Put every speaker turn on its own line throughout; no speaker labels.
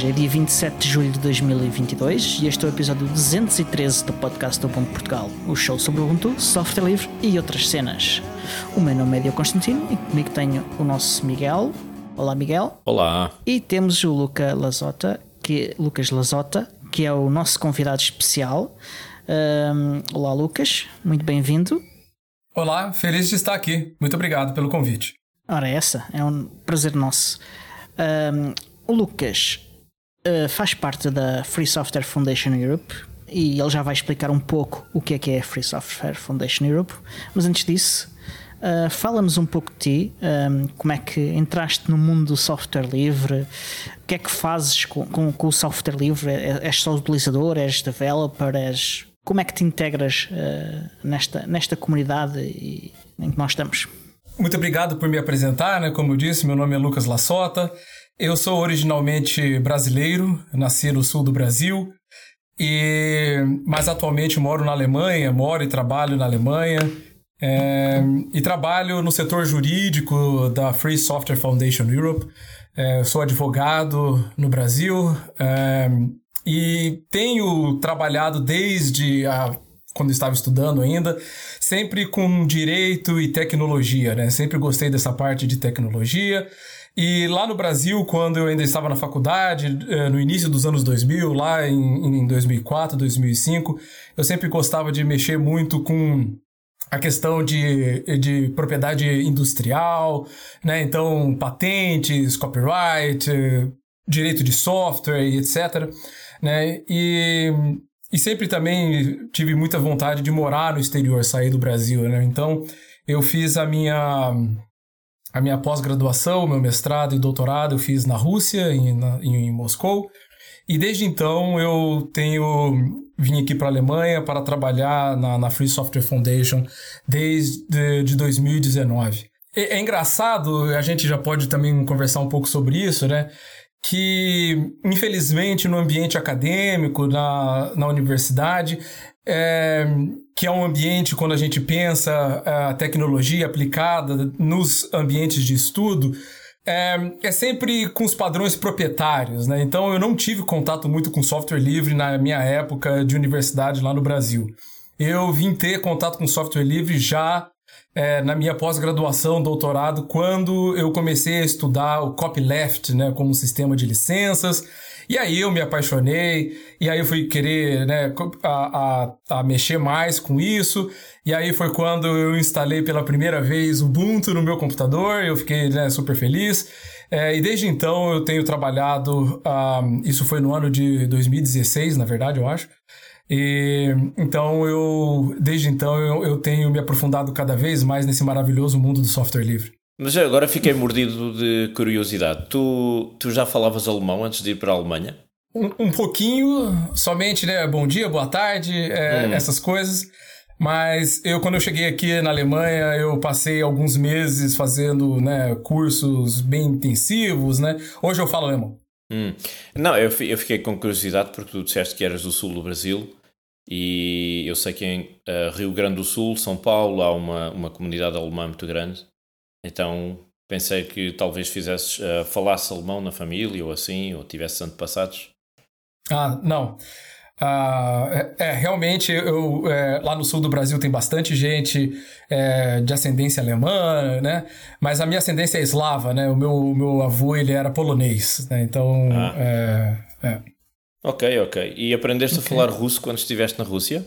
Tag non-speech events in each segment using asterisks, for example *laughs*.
Hoje é dia 27 de julho de 2022 e este é o episódio 213 do podcast do Ubuntu Portugal, o show sobre o Ubuntu, software livre e outras cenas. O meu nome é Diogo Constantino e comigo tenho o nosso Miguel. Olá, Miguel.
Olá.
E temos o Luca Lazota, que, Lucas Lazota, que é o nosso convidado especial. Um, olá, Lucas. Muito bem-vindo.
Olá, feliz de estar aqui. Muito obrigado pelo convite.
Ora, essa é um prazer nosso. Um, o Lucas uh, faz parte da Free Software Foundation Europe e ele já vai explicar um pouco o que é que é a Free Software Foundation Europe. Mas antes disso, uh, fala-nos um pouco de ti, um, como é que entraste no mundo do software livre, o que é que fazes com, com, com o software livre? É, és só utilizador, és developer, és como é que te integras uh, nesta, nesta comunidade em que nós estamos?
Muito obrigado por me apresentar, né? Como eu disse, meu nome é Lucas Lassota. Eu sou originalmente brasileiro, nasci no sul do Brasil, e mas atualmente moro na Alemanha, moro e trabalho na Alemanha. É, e trabalho no setor jurídico da Free Software Foundation Europe. É, sou advogado no Brasil é, e tenho trabalhado desde a, quando estava estudando ainda, sempre com direito e tecnologia, né? Sempre gostei dessa parte de tecnologia. E lá no Brasil, quando eu ainda estava na faculdade, eh, no início dos anos 2000, lá em, em 2004, 2005, eu sempre gostava de mexer muito com a questão de, de propriedade industrial, né? Então, patentes, copyright, direito de software e etc né? E, e sempre também tive muita vontade de morar no exterior, sair do Brasil, né? Então eu fiz a minha a minha pós-graduação, meu mestrado e doutorado eu fiz na Rússia, em, na, em Moscou. E desde então eu tenho vim aqui para a Alemanha para trabalhar na, na, Free Software Foundation desde de 2019. É, é engraçado, a gente já pode também conversar um pouco sobre isso, né? que, infelizmente, no ambiente acadêmico, na, na universidade, é, que é um ambiente, quando a gente pensa a tecnologia aplicada nos ambientes de estudo, é, é, sempre com os padrões proprietários, né? Então eu não tive contato muito com software livre na minha época de universidade lá no Brasil. Eu vim ter contato com software livre já é, na minha pós-graduação, doutorado, quando eu comecei a estudar o copyleft, né, como sistema de licenças. E aí eu me apaixonei, e aí eu fui querer né, a, a, a mexer mais com isso. E aí foi quando eu instalei pela primeira vez o Ubuntu no meu computador, eu fiquei né, super feliz. É, e desde então eu tenho trabalhado, um, ah, isso foi no ano de 2016, na verdade, eu acho. E, então eu, desde então, eu, eu tenho me aprofundado cada vez mais nesse maravilhoso mundo do software livre.
Mas agora fiquei mordido de curiosidade. Tu, tu já falavas alemão antes de ir para a Alemanha?
Um, um pouquinho, somente, né? Bom dia, boa tarde, é, hum. essas coisas. Mas eu, quando eu cheguei aqui na Alemanha, eu passei alguns meses fazendo né, cursos bem intensivos, né? Hoje eu falo alemão.
Hum. Não, eu, eu fiquei com curiosidade porque tu disseste que eras do sul do Brasil e eu sei que em uh, Rio Grande do Sul, São Paulo, há uma, uma comunidade alemã muito grande. Então pensei que talvez fizesses, uh, falasse alemão na família ou assim, ou tivesse antepassados.
Ah, não. Uh, é, é, realmente, eu, é, lá no sul do Brasil tem bastante gente é, de ascendência alemã, né? Mas a minha ascendência é eslava, né? O meu, o meu avô, ele era polonês, né? Então, ah. é, é.
Ok, ok. E aprendeste okay. a falar russo quando estiveste na Rússia?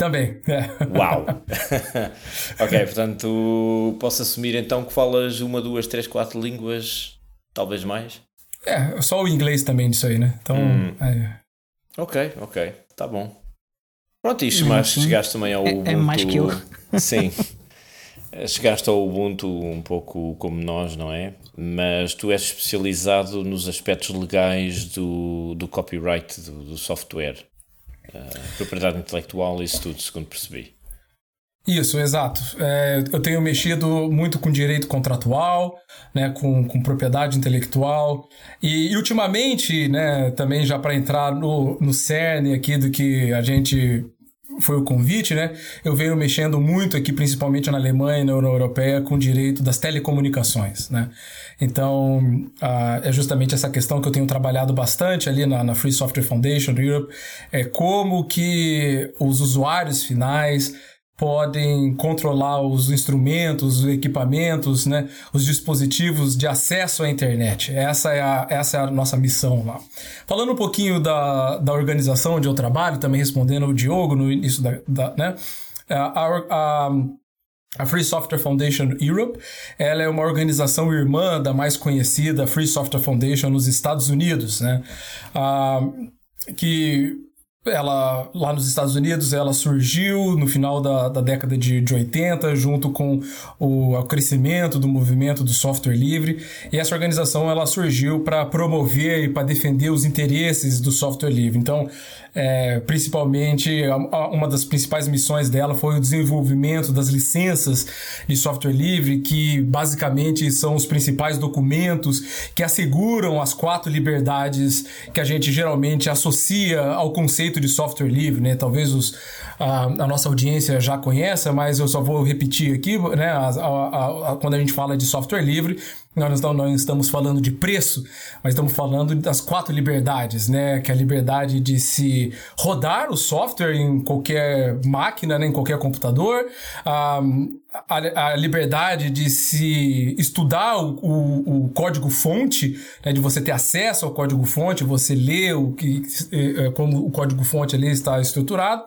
Também. É.
Uau! *laughs* ok, portanto, posso assumir então que falas uma, duas, três, quatro línguas, talvez mais?
É, só o inglês também disso aí, né? Então. Hum. É.
Ok, ok, tá bom. Pronto, e mas chegaste também ao
Ubuntu. É, é mais que eu. *laughs*
Sim. Chegaste ao Ubuntu um pouco como nós, não é? Mas tu és especializado nos aspectos legais do, do copyright do, do software, uh, propriedade intelectual isso tudo, segundo percebi.
Isso, exato. É, eu tenho mexido muito com direito contratual, né, com, com propriedade intelectual e, e ultimamente, né, também já para entrar no, no cerne aqui do que a gente foi o convite, né? Eu venho mexendo muito aqui, principalmente na Alemanha e na União Europeia, com o direito das telecomunicações, né? Então, uh, é justamente essa questão que eu tenho trabalhado bastante ali na, na Free Software Foundation Europe, é como que os usuários finais podem controlar os instrumentos, os equipamentos, né, os dispositivos de acesso à internet. Essa é a, essa é a nossa missão lá. Falando um pouquinho da, da organização onde eu trabalho, também respondendo o Diogo no início da, da né, a, a, a Free Software Foundation Europe, ela é uma organização irmã da mais conhecida Free Software Foundation nos Estados Unidos, né? Ah, que ela lá nos Estados Unidos ela surgiu no final da, da década de, de 80 junto com o, o, crescimento do movimento do software livre. E essa organização ela surgiu para promover e para defender os interesses do software livre. Então é, principalmente, uma das principais missões dela foi o desenvolvimento das licenças de software livre, que basicamente são os principais documentos que asseguram as quatro liberdades que a gente geralmente associa ao conceito de software livre, né? Talvez os, a, a nossa audiência já conheça, mas eu só vou repetir aqui, né? A, a, quando a gente fala de software livre, nós não, não estamos falando de preço, mas estamos falando das quatro liberdades, né? Que é a liberdade de se rodar o software em qualquer máquina, né? em qualquer computador, a, a, a liberdade de se estudar o, o, o código-fonte, né? de você ter acesso ao código-fonte, você ler o que, eh, eh, como o código-fonte ali está estruturado.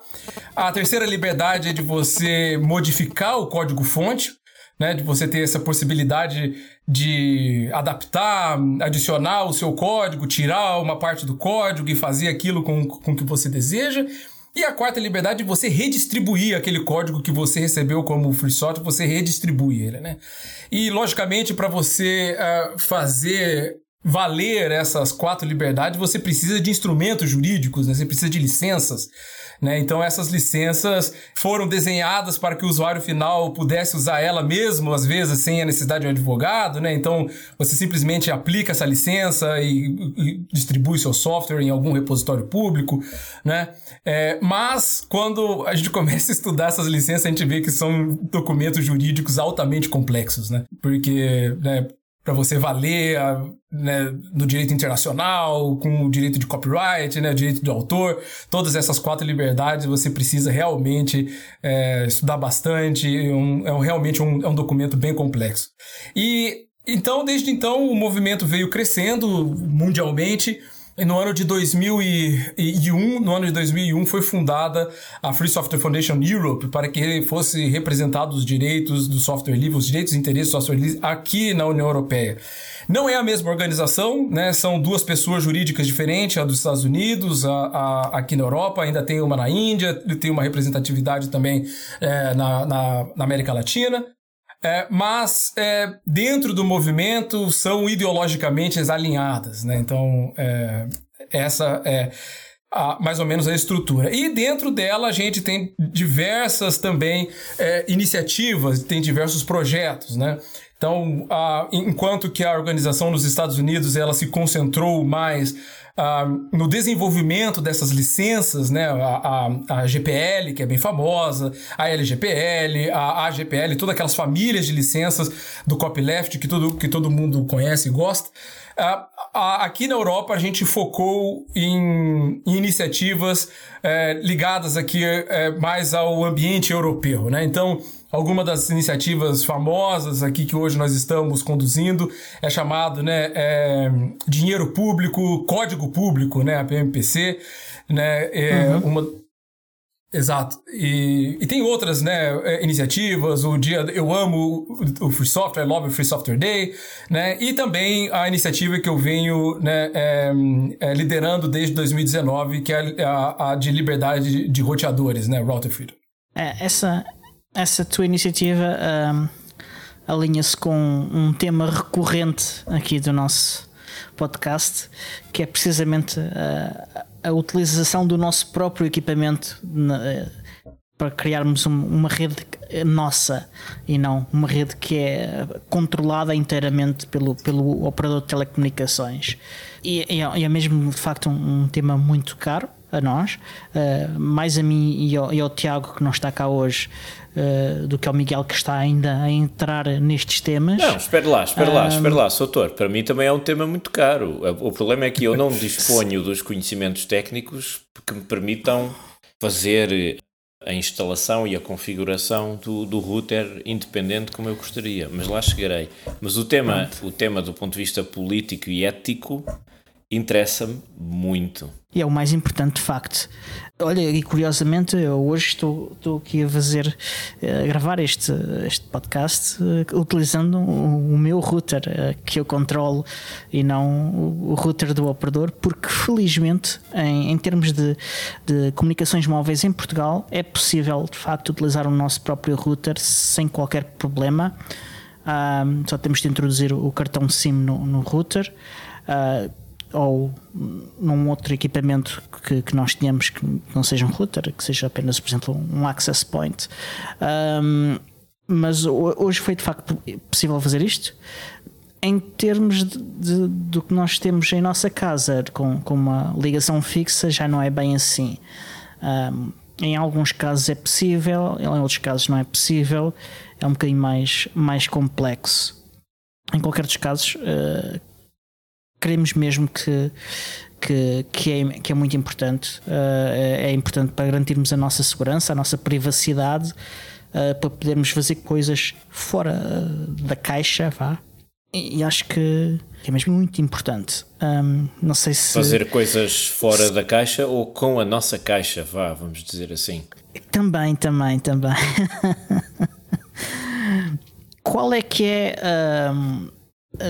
A terceira liberdade é de você modificar o código-fonte, né, de você ter essa possibilidade de adaptar, adicionar o seu código, tirar uma parte do código e fazer aquilo com, com que você deseja. E a quarta liberdade é você redistribuir aquele código que você recebeu como free software, você redistribui ele, né? E, logicamente, para você uh, fazer valer essas quatro liberdades, você precisa de instrumentos jurídicos, né? você precisa de licenças. Né? Então essas licenças foram desenhadas para que o usuário final pudesse usar ela mesmo, às vezes sem a necessidade de um advogado. Né? Então você simplesmente aplica essa licença e, e distribui seu software em algum repositório público. Né? É, mas quando a gente *laughs* começa a estudar essas licenças, a gente vê que são documentos jurídicos altamente complexos, né? Porque né, para você valer a, né, no direito internacional, com o direito de copyright, né, o direito de autor, todas essas quatro liberdades você precisa realmente é, estudar bastante, é, um, é um, realmente um, é um documento bem complexo. E então, desde então, o movimento veio crescendo mundialmente, no ano de 2001, no ano de 2001 foi fundada a Free Software Foundation Europe para que fosse representados os direitos do software livre, os direitos e interesses do software livre aqui na União Europeia. Não é a mesma organização, né? São duas pessoas jurídicas diferentes, a dos Estados Unidos, a, a aqui na Europa, ainda tem uma na Índia, tem uma representatividade também é, na, na, na América Latina. É, mas é, dentro do movimento são ideologicamente alinhadas, né? Então, é, essa é a, mais ou menos a estrutura. E dentro dela a gente tem diversas também é, iniciativas, tem diversos projetos, né? Então, a, enquanto que a organização nos Estados Unidos ela se concentrou mais Uh, no desenvolvimento dessas licenças, né, a, a, a, GPL, que é bem famosa, a LGPL, a AGPL, todas aquelas famílias de licenças do copyleft que todo, que todo mundo conhece e gosta. Uh, aqui na Europa a gente focou em, em iniciativas é, ligadas aqui é, mais ao ambiente europeu, né? Então, alguma das iniciativas famosas aqui que hoje nós estamos conduzindo é chamado, né, é, dinheiro público, código público, né, a PMPC, né, é uhum. uma Exato. E, e tem outras né, é, iniciativas, o dia Eu amo o Free Software, Love Free Software Day, né? E também a iniciativa que eu venho né, é, é, liderando desde 2019, que é a, a de liberdade de roteadores, né? Router Freedom.
É, essa, essa tua iniciativa um, alinha-se com um tema recorrente aqui do nosso podcast, que é precisamente a a utilização do nosso próprio equipamento na, eh, para criarmos um, uma rede nossa e não uma rede que é controlada inteiramente pelo, pelo operador de telecomunicações. E, e é, é mesmo de facto um, um tema muito caro. A nós, uh, mais a mim e ao, e ao, Tiago, que não está cá hoje, uh, do que ao Miguel, que está ainda a entrar nestes temas.
Não, espera lá, espera lá, espera lá, Soutor. Para mim também é um tema muito caro. O problema é que eu não *laughs* disponho dos conhecimentos técnicos que me permitam fazer a instalação e a configuração do, do router independente como eu gostaria, mas lá chegarei. Mas o tema, o tema do ponto de vista político e ético interessa-me muito.
E é o mais importante, de facto. Olha, e curiosamente, eu hoje estou, estou aqui a fazer, a gravar este, este podcast uh, utilizando o, meu router uh, que eu controlo e não o, router do operador, porque felizmente, em, em termos de, de comunicações móveis em Portugal, é possível de facto utilizar o nosso próprio router sem qualquer problema. Uh, só temos de introduzir o cartão SIM no, no router. Uh, ou num outro equipamento que, que nós tenhamos que não seja um router, que seja apenas, por exemplo, um access point. Um, mas hoje foi de facto possível fazer isto. Em termos de, de, do que nós temos em nossa casa, com, com uma ligação fixa, já não é bem assim. Um, em alguns casos é possível, em outros casos não é possível, é um bocadinho mais, mais complexo. Em qualquer dos casos, uh, queremos mesmo que, que, que, é, que é muito importante. Uh, é importante para garantirmos a nossa segurança, a nossa privacidade, uh, para podermos fazer coisas fora uh, da caixa, vá. E, e, acho que é mesmo muito importante. Um, não sei se.
Fazer coisas fora se... da caixa ou com a nossa caixa, vá, vamos dizer assim.
Também, também, também. *laughs* Qual é que é, um,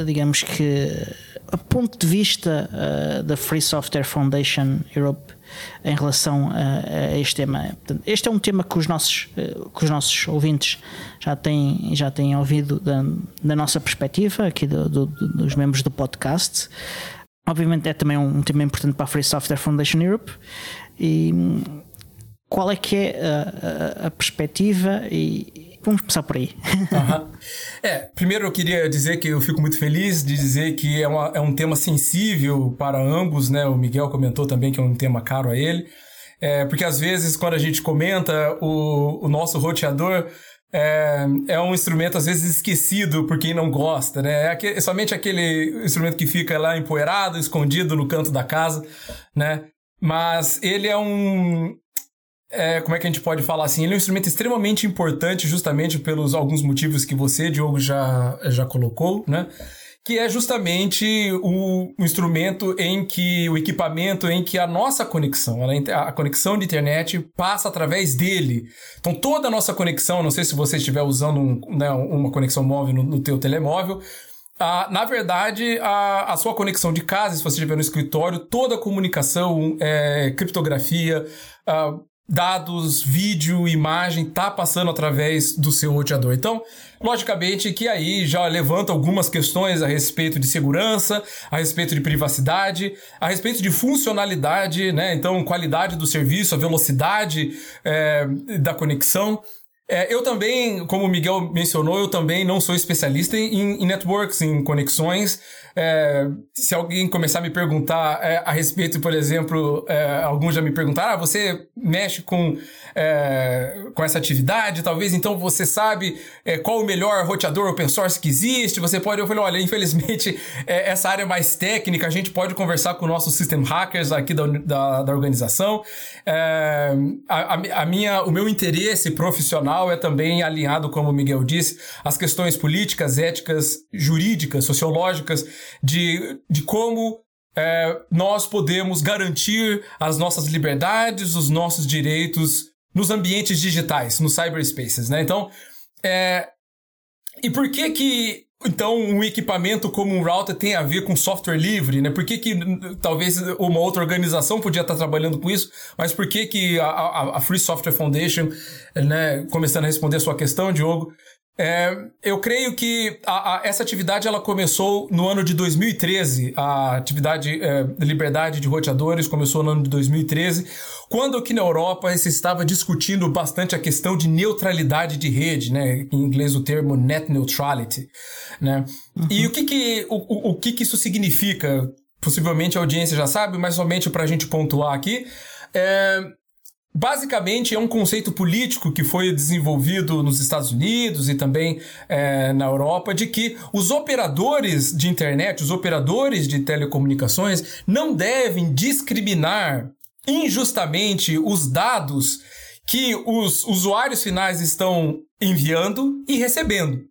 digamos que a ponto de vista uh, da Free Software Foundation Europe em relação a, a este tema. Este é um tema que os nossos, uh, que os nossos ouvintes já têm, já têm ouvido da, da nossa perspectiva, aqui do, do, dos membros do podcast. Obviamente é também um, tema importante para a Free Software Foundation Europe. E hum, qual é que é a, a, a perspectiva e Vamos começar por aí.
Uhum. *laughs* É, primeiro eu queria dizer que eu fico muito feliz de dizer que é, uma, é um tema sensível para ambos, né? O Miguel comentou também que é um tema caro a ele. É, porque às vezes, quando a gente comenta, o, o nosso roteador é, é, um instrumento às vezes esquecido por quem não gosta, né? É, aquele, é somente aquele instrumento que fica lá empoeirado, escondido no canto da casa, né? Mas ele é um, é, como é que a gente pode falar assim? Ele é um instrumento extremamente importante, justamente pelos alguns motivos que você, Diogo, já, já colocou, né? Que é justamente o, o instrumento em que, o equipamento em que a nossa conexão, a conexão de internet passa através dele. Então toda a nossa conexão, não sei se você estiver usando um, né, uma conexão móvel no, no teu telemóvel, na verdade, a, a sua conexão de casa, se você estiver no escritório, toda a comunicação, é, criptografia, dados, vídeo, imagem tá passando através do seu roteador. Então, logicamente que aí já levanta algumas questões a respeito de segurança, a respeito de privacidade, a respeito de funcionalidade, né? Então, qualidade do serviço, a velocidade é, da conexão. É, eu também, como o Miguel mencionou, eu também não sou especialista em, em networks, em conexões. É, se alguém começar a me perguntar é, a respeito, por exemplo, é, alguns já me perguntaram, ah, você mexe com, é, com essa atividade, talvez então você sabe é, qual o melhor roteador open source que existe, você pode, eu falei, olha, infelizmente *laughs* é, essa área mais técnica, a gente pode conversar com nossos system hackers aqui da, da, da organização. A, a, minha, o meu interesse profissional é também alinhado, como o Miguel disse, às questões políticas, éticas, jurídicas, sociológicas, de, de como é, nós podemos garantir as nossas liberdades, os nossos direitos nos ambientes digitais, nos cyberspaces, né? Então, é, e por que que então um equipamento como um router tem a ver com software livre, né? Por que que talvez uma outra organização podia estar trabalhando com isso, mas por que que a, a, a Free Software Foundation, né, começando a responder a sua questão, Diogo, é, eu creio que a, a, essa atividade ela começou no ano de 2013. A atividade é, Liberdade de Roteadores começou no ano de 2013, quando aqui na Europa se estava discutindo bastante a questão de neutralidade de rede, né? em inglês o termo net neutrality. Né? Uhum. E o, que, que, o, o que, que isso significa? Possivelmente a audiência já sabe, mas somente para a gente pontuar aqui. É, basicamente é um conceito político que foi desenvolvido nos Estados Unidos e também é, na Europa de que os operadores de internet, os operadores de telecomunicações, não devem discriminar injustamente os dados que os usuários finais estão enviando e recebendo.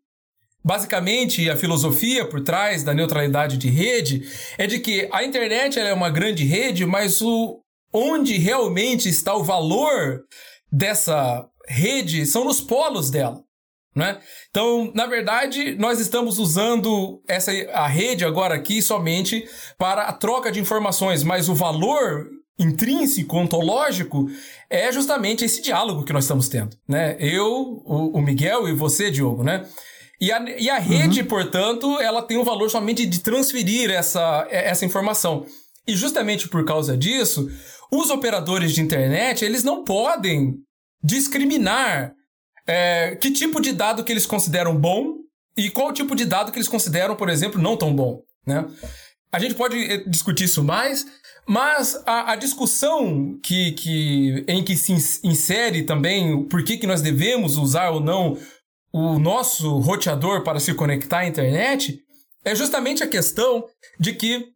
Basicamente, a filosofia por trás da neutralidade de rede é de que a internet é uma grande rede, mas o, onde realmente está o valor dessa rede são nos polos dela. Né? Então, na verdade, nós estamos usando essa a rede agora aqui somente para a troca de informações, mas o valor intrínseco, ontológico, é justamente esse diálogo que nós estamos tendo. Né? Eu, o, o Miguel e você, Diogo, né? E a, e a rede, uhum. portanto, ela tem o valor somente de transferir essa, essa informação. E justamente por causa disso, os operadores de internet, eles não podem discriminar é, que tipo de dado que eles consideram bom e qual tipo de dado que eles consideram, por exemplo, não tão bom, né? A gente pode eh, discutir isso mais, mas a, a discussão que, que, em que se insere também por que, que nós devemos usar ou não o nosso roteador para se conectar à internet é justamente a questão de que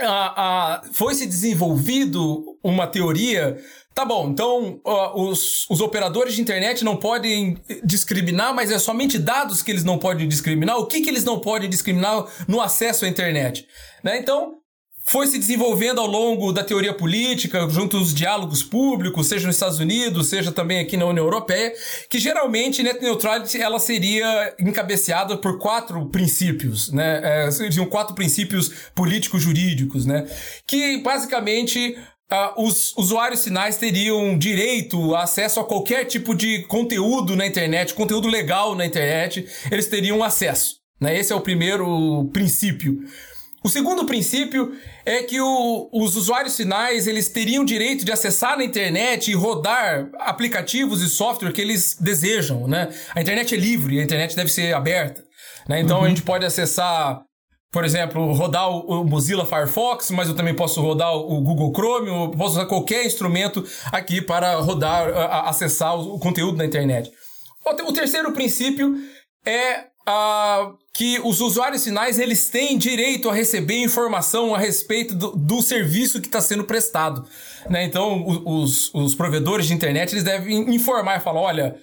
a, a, foi se desenvolvido uma teoria. Tá bom, então uh, os, os operadores de internet não podem discriminar, mas é somente dados que eles não podem discriminar. O que, que eles não podem discriminar no acesso à internet? Né? Então, foi se desenvolvendo ao longo da teoria política, junto aos diálogos públicos, seja nos Estados Unidos, seja também aqui na União Europeia, que geralmente net neutrality ela seria encabeceada por quatro princípios, né? É, seriam quatro princípios políticos jurídicos, né? Que basicamente Uh, os usuários finais teriam direito a acesso a qualquer tipo de conteúdo na internet, conteúdo legal na internet, eles teriam acesso. Né? Esse é o primeiro princípio. O segundo princípio é que o, os usuários finais eles teriam direito de acessar na internet e rodar aplicativos e software que eles desejam, né? A internet é livre, a internet deve ser aberta, né? Então uhum. a gente pode acessar, por exemplo, rodar o, Mozilla Firefox, mas eu também posso rodar o Google Chrome, eu posso usar qualquer instrumento aqui para rodar, acessar o, conteúdo na internet. O terceiro princípio é uh, que os usuários finais eles têm direito a receber informação a respeito do, do serviço que está sendo prestado. Né? Então, os, os provedores de internet eles devem informar e falar: olha,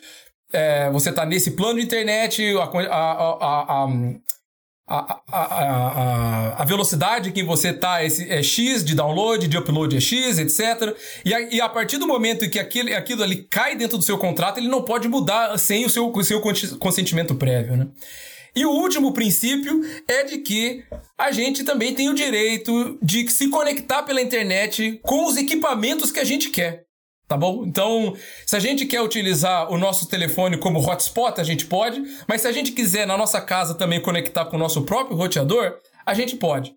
é, você está nesse plano de internet, a, a, a, a, a, velocidade que você está é X de download, de upload é X, etc. E a, e a partir do momento que aquilo, aquilo ali cai dentro do seu contrato, ele não pode mudar sem o seu, o seu consentimento prévio. Né? E o último princípio é de que a gente também tem o direito de se conectar pela internet com os equipamentos que a gente quer. Tá bom? Então, se a gente quer utilizar o nosso telefone como hotspot, a gente pode, mas se a gente quiser na nossa casa também conectar com o nosso próprio roteador, a gente pode.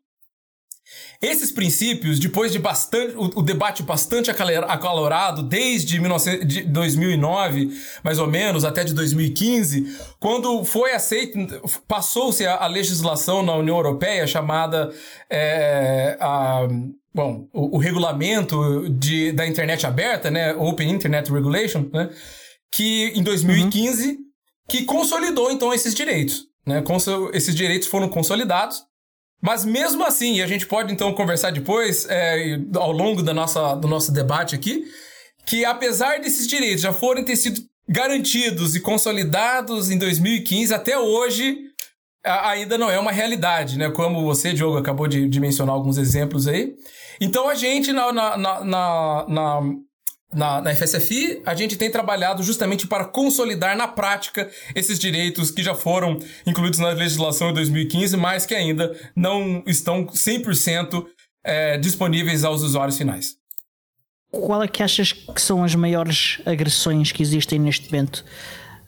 Esses princípios, depois de bastante o, o debate bastante acalorado desde 19, de 2009, mais ou menos, até de 2015, quando foi aceito, passou-se a, a, legislação na União Europeia chamada é, a, bom, o, o, regulamento de, da internet aberta, né, Open Internet Regulation, né, que em 2015 uhum. que consolidou então esses direitos, né, esses direitos foram consolidados mas mesmo assim, e a gente pode então conversar depois, é, ao longo da nossa, do nosso debate aqui, que apesar desses direitos já forem ter sido garantidos e consolidados em 2015, até hoje ainda não é uma realidade, né? Como você, Diogo, acabou de, de mencionar alguns exemplos aí. Então a gente, na, na, na, na na, na FSFI, a gente tem trabalhado justamente para consolidar na prática esses direitos que já foram incluídos na legislação de 2015, mas que ainda não estão 100% é, disponíveis aos usuários finais.
Qual é que achas que são as maiores agressões que existem neste momento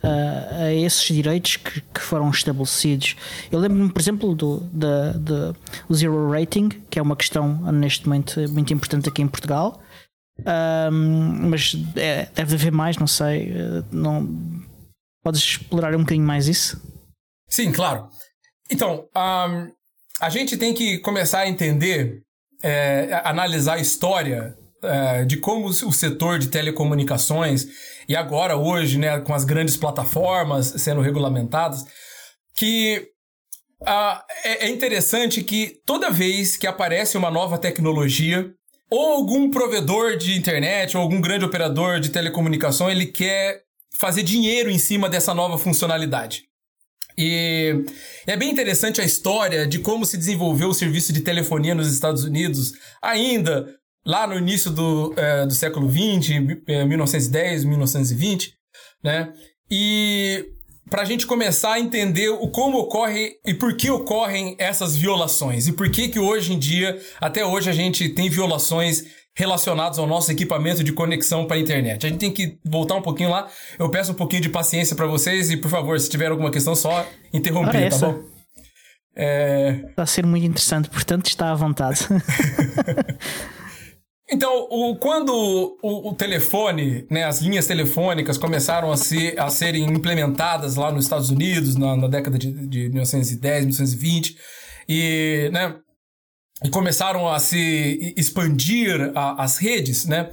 uh, a esses direitos que, que, foram estabelecidos? Eu lembro-me, por exemplo, do, do, do Zero Rating, que é uma questão neste momento muito importante aqui em Portugal um, mas é, deve haver mais, não sei. Eh, não, podes explorar um bocadinho mais isso?
Sim, claro. Então, um, a gente tem que começar a entender, é, analisar a história é, de como o setor de telecomunicações, e agora hoje, né, com as grandes plataformas sendo regulamentadas, que uh, é, é interessante que toda vez que aparece uma nova tecnologia, ou algum provedor de internet, ou algum grande operador de telecomunicação, ele quer fazer dinheiro em cima dessa nova funcionalidade. E é bem interessante a história de como se desenvolveu o serviço de telefonia nos Estados Unidos, ainda lá no início do, é, do século XX, 1910, 1920, né? E para a gente começar a entender o como ocorre e por que ocorrem essas violações e por que que hoje em dia, até hoje a gente tem violações relacionados ao nosso equipamento de conexão para a internet. A gente tem que voltar um pouquinho lá. Eu peço um pouquinho de paciência para vocês e, por favor, se tiver alguma questão, só interromper, tá bom?
É... Está a ser muito interessante, portanto está à vontade. *laughs*
então, o, quando o, o, telefone, né, as linhas telefônicas começaram a, ser, a serem implementadas lá nos Estados Unidos na, na década de, de 1910, 1920, e né, e começaram a se expandir a, as redes, né?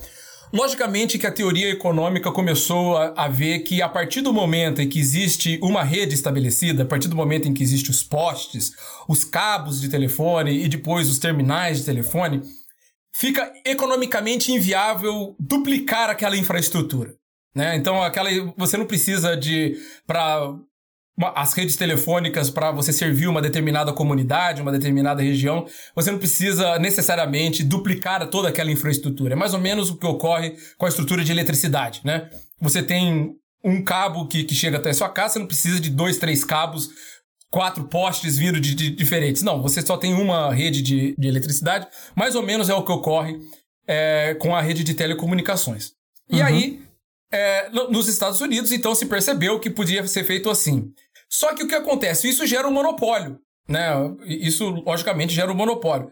Logicamente que a teoria econômica começou a, a, ver que a partir do momento em que existe uma rede estabelecida, a partir do momento em que existem os postes, os cabos de telefone e depois os terminais de telefone, fica economicamente inviável duplicar aquela infraestrutura. Né? Então, aquela, você não precisa de para as redes telefônicas para você servir uma determinada comunidade, uma determinada região, você não precisa necessariamente duplicar toda aquela infraestrutura. É mais ou menos o que ocorre com a estrutura de eletricidade, né? Você tem um cabo que, que chega até a sua casa, você não precisa de dois, três cabos, quatro postes vindo de, de diferentes. Não, você só tem uma rede de, de eletricidade. Mais ou menos é o que ocorre é, com a rede de telecomunicações. E uhum. aí, é, nos Estados Unidos, então se percebeu que podia ser feito assim. Só que o que acontece? Isso gera um monopólio. Né? Isso, logicamente, gera um monopólio.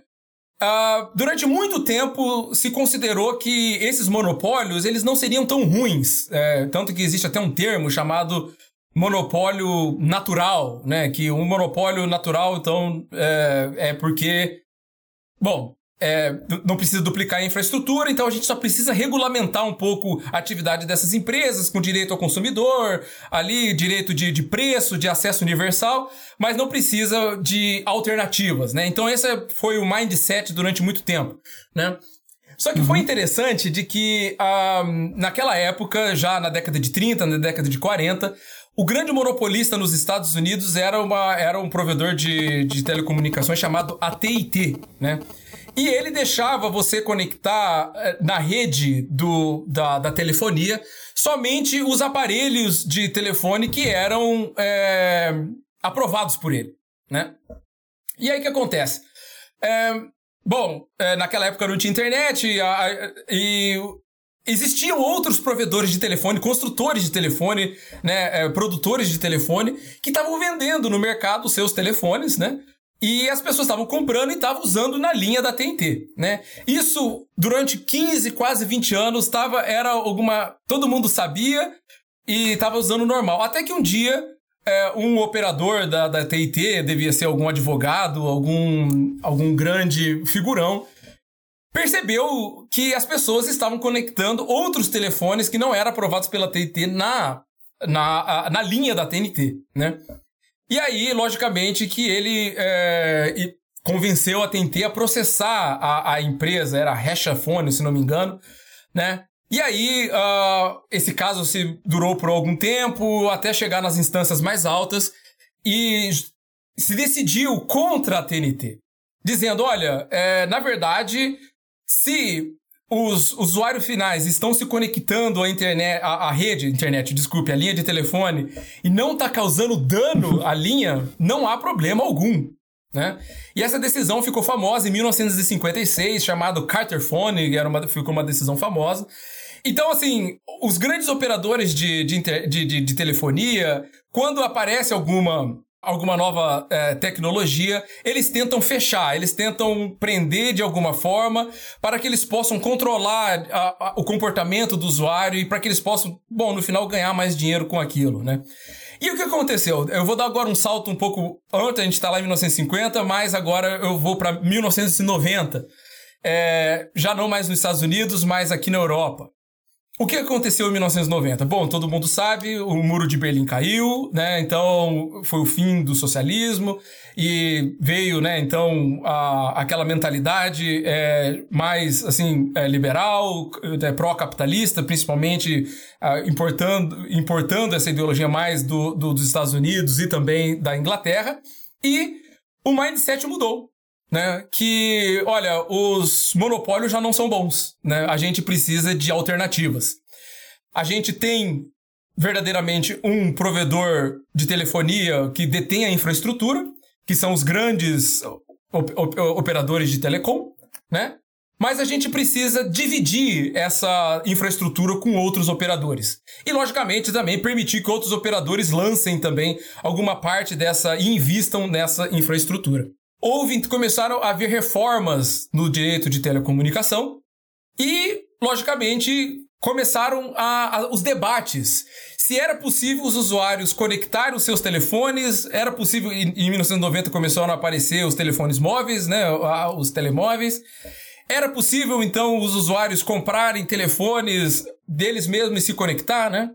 Uh, durante muito tempo se considerou que esses monopólios eles não seriam tão ruins. É, tanto que existe até um termo chamado monopólio natural, né? Que um monopólio natural, então, é, é porque. Bom, é, não precisa duplicar a infraestrutura, então a gente só precisa regulamentar um pouco a atividade dessas empresas, com direito ao consumidor, ali, direito de, de preço, de acesso universal, mas não precisa de alternativas, né? Então esse foi o mindset durante muito tempo, né? Só que uhum. foi interessante de que uh, naquela época, já na década de 30, na década de 40, o grande monopolista nos Estados Unidos era, uma, era um provedor de, de telecomunicações chamado AT&T, né? E ele deixava você conectar eh, na rede do, da, da telefonia somente os aparelhos de telefone que eram é, aprovados por ele, né? E aí o que acontece? É, bom, é, naquela época não tinha internet e, a, e existiam outros provedores de telefone, construtores de telefone, né, produtores de telefone que estavam vendendo no mercado os seus telefones, né? E as pessoas estavam comprando e estavam usando na linha da TNT, né? Isso durante 15, quase 20 anos estava era alguma, todo mundo sabia e estava usando normal. Até que um dia é, um operador da, da TNT, devia ser algum advogado, algum algum grande figurão, percebeu que as pessoas estavam conectando outros telefones que não eram aprovados pela TNT na na, na linha da TNT, né? E aí, logicamente, que ele é, convenceu a TNT a processar a, a empresa, era a Hashafone, se não me engano, né? E aí, uh, esse caso se durou por algum tempo, até chegar nas instâncias mais altas, e se decidiu contra a TNT, dizendo: olha, é, na verdade, se os usuários finais estão se conectando à internet, à, à, rede, internet, desculpe, à linha de telefone, e não está causando dano à linha, não há problema algum. Né? E essa decisão ficou famosa em 1956, chamado Carter Phone, era uma, ficou uma decisão famosa. Então, assim, os grandes operadores de, de, de, de, de telefonia, quando aparece alguma alguma nova é, tecnologia, eles tentam fechar, eles tentam prender de alguma forma para que eles possam controlar a, a, o comportamento do usuário e para que eles possam, bom, no final ganhar mais dinheiro com aquilo, né? E o que aconteceu? Eu vou dar agora um salto um pouco antes, a gente está lá em 1950, mas agora eu vou para 1990. é, já não mais nos Estados Unidos, mas aqui na Europa. O que aconteceu em 1990? Bom, todo mundo sabe, o muro de Berlim caiu, né? Então foi o fim do socialismo e veio, né? Então a, aquela mentalidade é, mais assim é, liberal, é, pró-capitalista, principalmente importando, importando essa ideologia mais do, do, dos Estados Unidos e também da Inglaterra. E o mindset mudou né? Que, olha, os monopólios já não são bons, né? A gente precisa de alternativas. A gente tem verdadeiramente um provedor de telefonia que detém a infraestrutura, que são os grandes op op operadores de telecom, né? Mas a gente precisa dividir essa infraestrutura com outros operadores. E, logicamente, também permitir que outros operadores lancem também alguma parte dessa e invistam nessa infraestrutura houve, começaram a haver reformas no direito de telecomunicação e, logicamente, começaram a, a, os debates. Se era possível os usuários conectarem os seus telefones, era possível, em, em 1990 começaram a aparecer os telefones móveis, né, os telemóveis. Era possível, então, os usuários comprarem telefones deles mesmos e se conectar, né?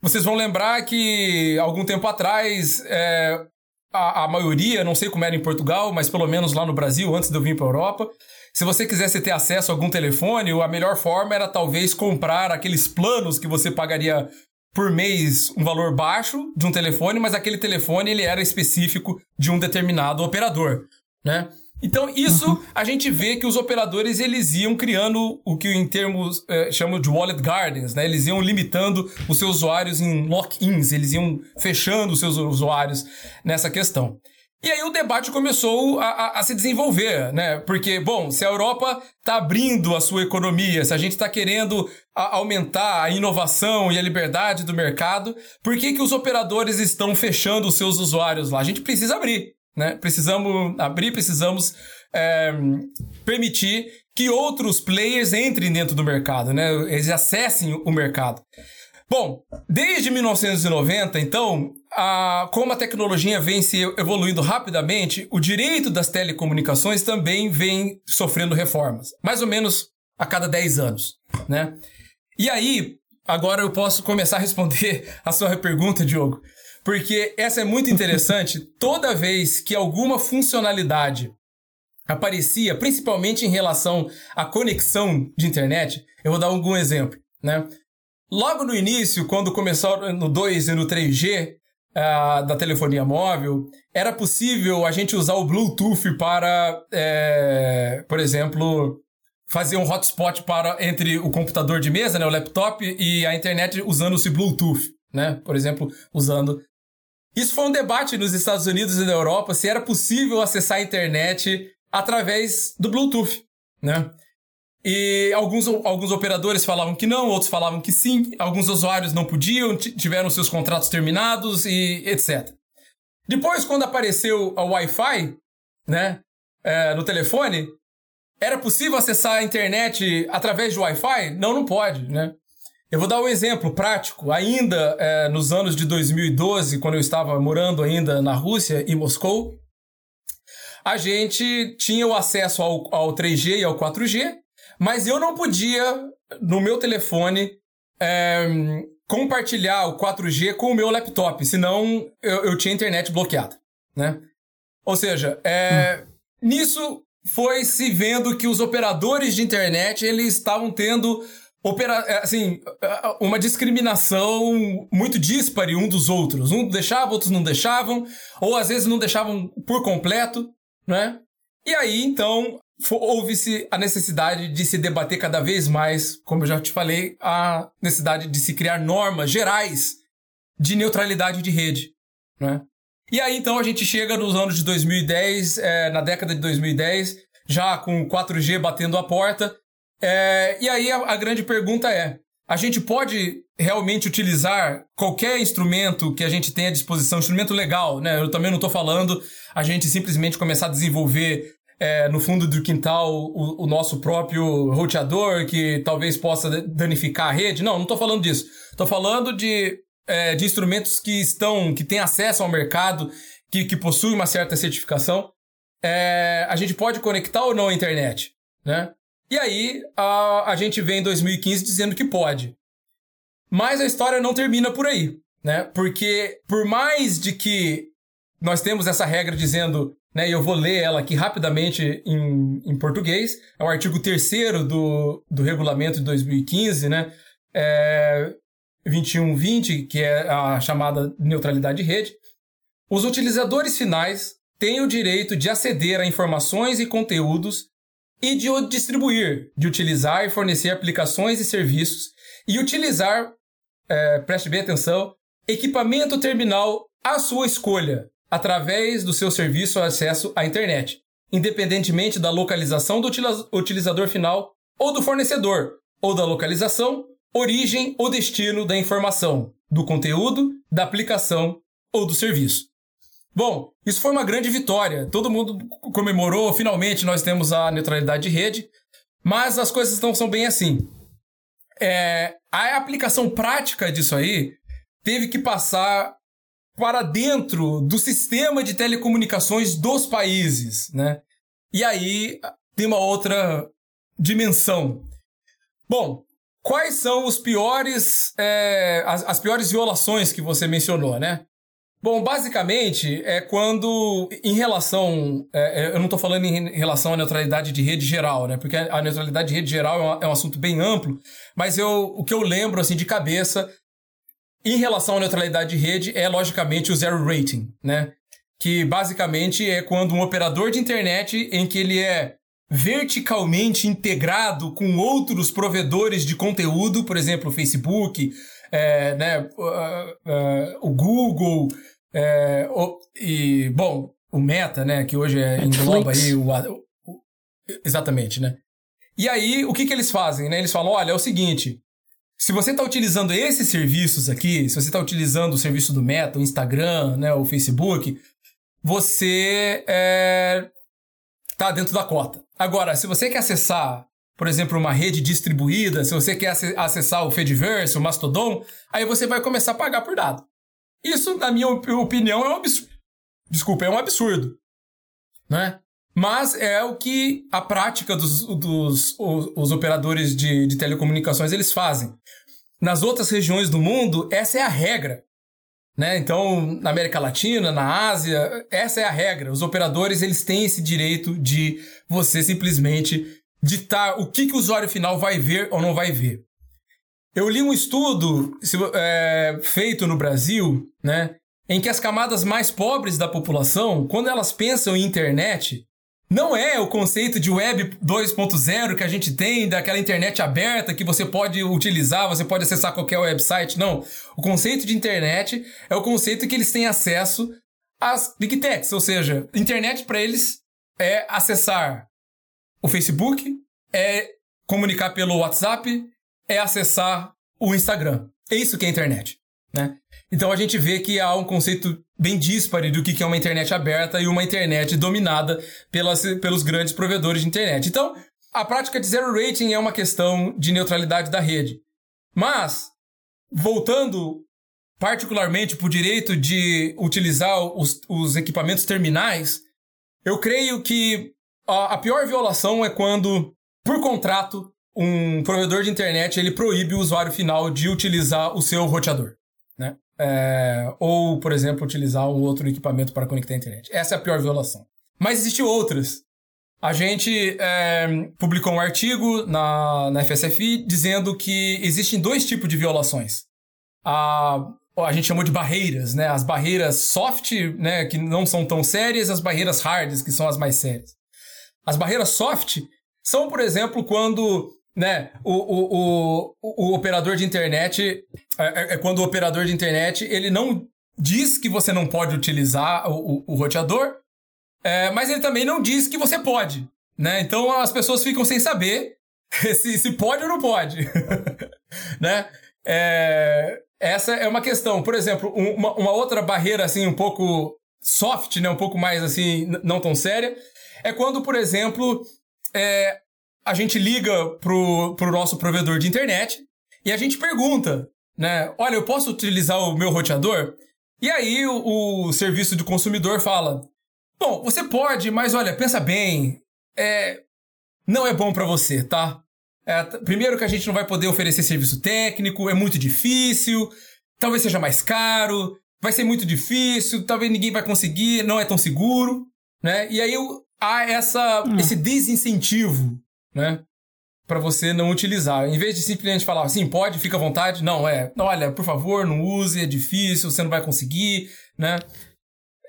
Vocês vão lembrar que algum tempo atrás é, a, a maioria, não sei como era em Portugal, mas pelo menos lá no Brasil, antes de eu vir para a Europa, se você quisesse ter acesso a algum telefone, a melhor forma era talvez comprar aqueles planos que você pagaria por mês um valor baixo de um telefone, mas aquele telefone ele era específico de um determinado operador, né? Então, isso uhum. a gente vê que os operadores eles iam criando o que em termos é, chamam de wallet gardens, né? Eles iam limitando os seus usuários em lock-ins, eles iam fechando os seus usuários nessa questão. E aí o debate começou a, a, a se desenvolver, né? Porque, bom, se a Europa está abrindo a sua economia, se a gente está querendo a, aumentar a inovação e a liberdade do mercado, por que, que os operadores estão fechando os seus usuários lá? A gente precisa abrir. Né? Precisamos abrir, precisamos é, permitir que outros players entrem dentro do mercado, né? Eles acessem o mercado. Bom, desde 1990, então, a, como a tecnologia vem se evoluindo rapidamente, o direito das telecomunicações também vem sofrendo reformas, mais ou menos a cada 10 anos, né? E aí, agora eu posso começar a responder *laughs* a sua pergunta, Diogo. Porque essa é muito interessante. *laughs* Toda vez que alguma funcionalidade aparecia, principalmente em relação à conexão de internet, eu vou dar algum exemplo, né? Logo no início, quando começou no 2 e no 3G uh, ah, da telefonia móvel, era possível a gente usar o Bluetooth para, é, por exemplo, fazer um hotspot para entre o computador de mesa, né, o laptop, e a internet usando esse Bluetooth, né? Por exemplo, usando isso foi um debate nos Estados Unidos e na Europa se era possível acessar a internet através do Bluetooth, né? E alguns, alguns operadores falavam que não, outros falavam que sim, alguns usuários não podiam, tiveram seus contratos terminados e etc. Depois, quando apareceu a Wi-Fi, né, é, no telefone, era possível acessar a internet através de Wi-Fi? Não, não pode, né? Eu vou dar um exemplo prático. Ainda é, nos anos de 2012, quando eu estava morando ainda na Rússia, em Moscou, a gente tinha o acesso ao, ao 3G e ao 4G, mas eu não podia, no meu telefone, é, compartilhar o 4G com o meu laptop, senão eu, eu tinha internet bloqueada, né? Ou seja, é, hum. nisso foi se vendo que os operadores de internet eles estavam tendo opera, é, assim, é, uma discriminação muito díspare um dos outros. Um deixava, outros não deixavam, ou às vezes não deixavam por completo, né? E aí, então, houve-se a necessidade de se debater cada vez mais, como eu já te falei, a necessidade de se criar normas gerais de neutralidade de rede, né? E aí, então, a gente chega nos anos de 2010, é, na década de 2010, já com 4G batendo a porta, é, e aí a, a grande pergunta é: a gente pode realmente utilizar qualquer instrumento que a gente tenha à disposição, instrumento legal, né? Eu também não estou falando a gente simplesmente começar a desenvolver é, no fundo do quintal o, o, nosso próprio roteador que talvez possa danificar a rede. Não, não estou falando disso. Estou falando de, é, de instrumentos que estão, que têm acesso ao mercado, que, que possuem uma certa certificação. É, a gente pode conectar ou não a internet? né? E aí a, a gente vem em 2015 dizendo que pode. Mas a história não termina por aí, né? Porque por mais de que nós temos essa regra dizendo, né, e eu vou ler ela aqui rapidamente em, em português, é o artigo 3 do, do regulamento de 2015, né? É, 2120, que é a chamada neutralidade de rede. Os utilizadores finais têm o direito de aceder a informações e conteúdos e de distribuir, de utilizar e fornecer aplicações e serviços e utilizar, é, preste bem atenção, equipamento terminal à sua escolha, através do seu serviço ou acesso à internet, independentemente da localização do utilizador final ou do fornecedor, ou da localização, origem ou destino da informação, do conteúdo, da aplicação ou do serviço. Bom, isso foi uma grande vitória. Todo mundo comemorou, finalmente nós temos a neutralidade de rede, mas as coisas não são bem assim. É, a aplicação prática disso aí teve que passar para dentro do sistema de telecomunicações dos países, né? E aí tem uma outra dimensão. Bom, quais são os piores, é, as, as piores violações que você mencionou, né? Bom, basicamente é quando, em relação. É, é eu não estou falando em relação à neutralidade de rede geral, né? Porque a neutralidade de rede geral é um, é um assunto bem amplo, mas eu, o que eu lembro, assim, de cabeça, em relação à neutralidade de rede, é logicamente o zero rating, né? Que basicamente é quando um operador de internet em que ele é verticalmente integrado com outros provedores de conteúdo, por exemplo, o Facebook, é, né, uh, uh, o Google, é, o, e, bom, o Meta, né, que hoje é, engloba aí o, o, Exatamente, né? E aí, o que, que eles fazem, né? Eles falam, olha, é o seguinte, se você está utilizando esses serviços aqui, se você está utilizando o serviço do Meta, o Instagram, né, o Facebook, você é, tá dentro da cota. Agora, se você quer acessar, por exemplo, uma rede distribuída, se você quer acessar o Fediverse, o Mastodon, aí você vai começar a pagar por dado. Isso, na minha opinião, é um absurdo. Desculpa, é um absurdo. Né? Mas é o que a prática dos, dos os, os operadores de, de telecomunicações eles fazem. Nas outras regiões do mundo, essa é a regra. Né? Então, na América Latina, na Ásia, essa é a regra. Os operadores eles têm esse direito de você simplesmente ditar o que, que o usuário final vai ver ou não vai ver. Eu li um estudo é, feito no Brasil, né, em que as camadas mais pobres da população, quando elas pensam em internet, não é o conceito de web 2.0 que a gente tem, daquela internet aberta que você pode utilizar, você pode acessar qualquer website, não. O conceito de internet é o conceito que eles têm acesso às big techs, ou seja, internet para eles é acessar o Facebook, é comunicar pelo WhatsApp, é acessar o Instagram. É isso que é internet, né? Então a gente vê que há um conceito bem dispare do que é uma internet aberta e uma internet dominada pelas, pelos grandes provedores de internet. Então, a prática de zero rating é uma questão de neutralidade da rede. Mas, voltando particularmente para o direito de utilizar os, os, equipamentos terminais, eu creio que a, a pior violação é quando, por contrato, um provedor de internet ele proíbe o usuário final de utilizar o seu roteador, né? É, ou, por exemplo, utilizar um outro equipamento para conectar a internet. Essa é a pior violação. Mas existem outras. A gente é, publicou um artigo na, na FSFI dizendo que existem dois tipos de violações. A, a gente chamou de barreiras, né? As barreiras soft, né, que não são tão sérias, as barreiras hard, que são as mais sérias. As barreiras soft são, por exemplo, quando né? O, o, o, o operador de internet é, é, é, quando o operador de internet ele não diz que você não pode utilizar o, o, o roteador, é, mas ele também não diz que você pode, né? Então as pessoas ficam sem saber *laughs* se, se pode ou não pode, *laughs* né? É, essa é uma questão. Por exemplo, uma, uma outra barreira assim um pouco soft, né? Um pouco mais assim não tão séria é quando, por exemplo, é, a gente liga pro, pro nosso provedor de internet e a gente pergunta, né? Olha, eu posso utilizar o meu roteador? E aí o, o serviço do consumidor fala: Bom, você pode, mas olha, pensa bem. É, não é bom para você, tá? É, primeiro que a gente não vai poder oferecer serviço técnico, é muito difícil, talvez seja mais caro, vai ser muito difícil, talvez ninguém vai conseguir, não é tão seguro, né? E aí há essa, hum. esse desincentivo, né? Para você não utilizar. Em vez de simplesmente falar assim, pode, fica à vontade, não, é, olha, por favor, não use, é difícil, você não vai conseguir, né?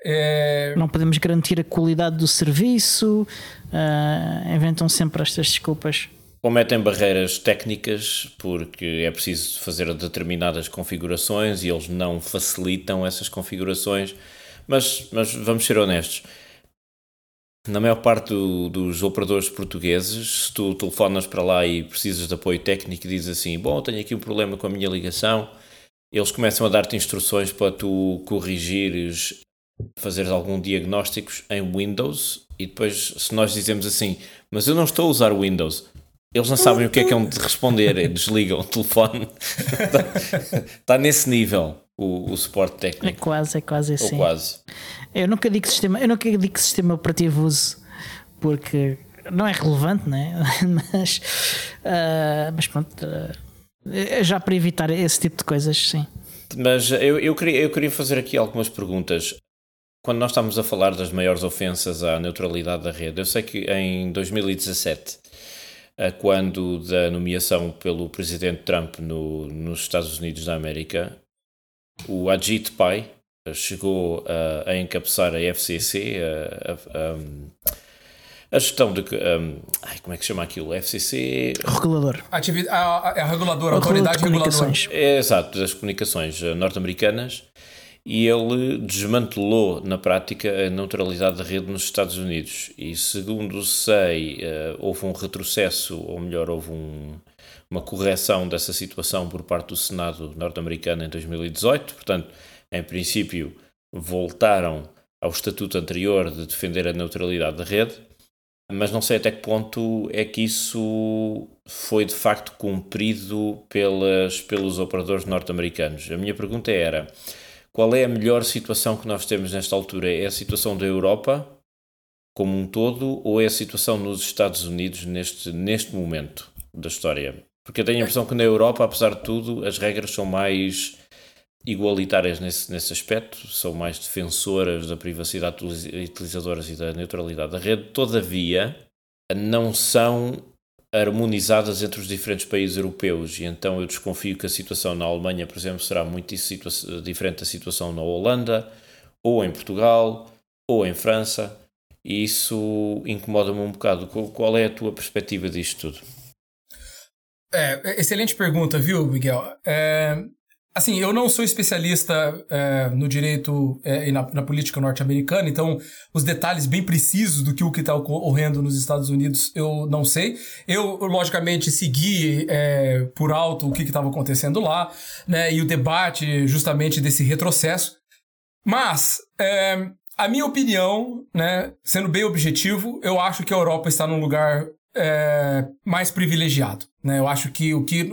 É... Não podemos garantir a qualidade do serviço, uh, inventam sempre estas desculpas.
Ou metem barreiras técnicas porque é preciso fazer determinadas configurações e eles não facilitam essas configurações. Mas, mas vamos ser honestos. Na maior parte do, dos operadores portugueses, se tu telefonas para lá e precisas de apoio técnico e dizes assim: Bom, tenho aqui um problema com a minha ligação, eles começam a dar-te instruções para tu corrigires, fazeres algum diagnósticos em Windows e depois, se nós dizemos assim: Mas eu não estou a usar Windows, eles não sabem o que é que é um de responder, *laughs* desligam o telefone. está, *laughs* está nesse nível o, o suporte técnico.
É quase, é quase assim.
Ou quase.
Eu nunca digo que sistema, eu nunca digo sistema operativo uso porque não é relevante, né? *laughs* mas, uh, mas pronto, uh, já para evitar esse tipo de coisas, sim.
Mas eu, eu, queria, eu queria fazer aqui algumas perguntas. Quando nós estamos a falar das maiores ofensas à neutralidade da rede, eu sei que em 2017 quando da nomeação pelo presidente Trump no, nos Estados Unidos da América, o Ajit Pai chegou a, a encabeçar a FCC, a, a, a gestão de. Um, ai, como é que se chama aquilo? FCC.
Regulador.
Ativi a, a, a reguladora, a autoridade reguladora.
É, exato, das comunicações norte-americanas e ele desmantelou na prática a neutralidade da rede nos Estados Unidos. E segundo sei, eh, houve um retrocesso, ou melhor, houve um, uma correção dessa situação por parte do Senado norte-americano em 2018. Portanto, em princípio, voltaram ao estatuto anterior de defender a neutralidade da rede. Mas não sei até que ponto é que isso foi de facto cumprido pelas, pelos operadores norte-americanos. A minha pergunta era qual é a melhor situação que nós temos nesta altura? É a situação da Europa como um todo ou é a situação nos Estados Unidos neste, neste momento da história? Porque eu tenho a impressão que na Europa, apesar de tudo, as regras são mais igualitárias nesse, nesse aspecto, são mais defensoras da privacidade dos utilizadores e da neutralidade da rede, todavia não são harmonizadas entre os diferentes países europeus e então eu desconfio que a situação na Alemanha, por exemplo, será muito diferente da situação na Holanda, ou em Portugal, ou em França, e isso incomoda-me um bocado. Qual é a tua perspectiva disto tudo?
É, excelente pergunta, viu, Miguel? É, Assim, eu não sou especialista é, no direito é, e na, na política norte-americana, então os detalhes bem precisos do que o que está ocorrendo nos Estados Unidos eu não sei. Eu, logicamente, segui é, por alto o que estava acontecendo lá, né, e o debate justamente desse retrocesso. Mas, é, a minha opinião, né, sendo bem objetivo, eu acho que a Europa está num lugar é, mais privilegiado. Né? Eu acho que o que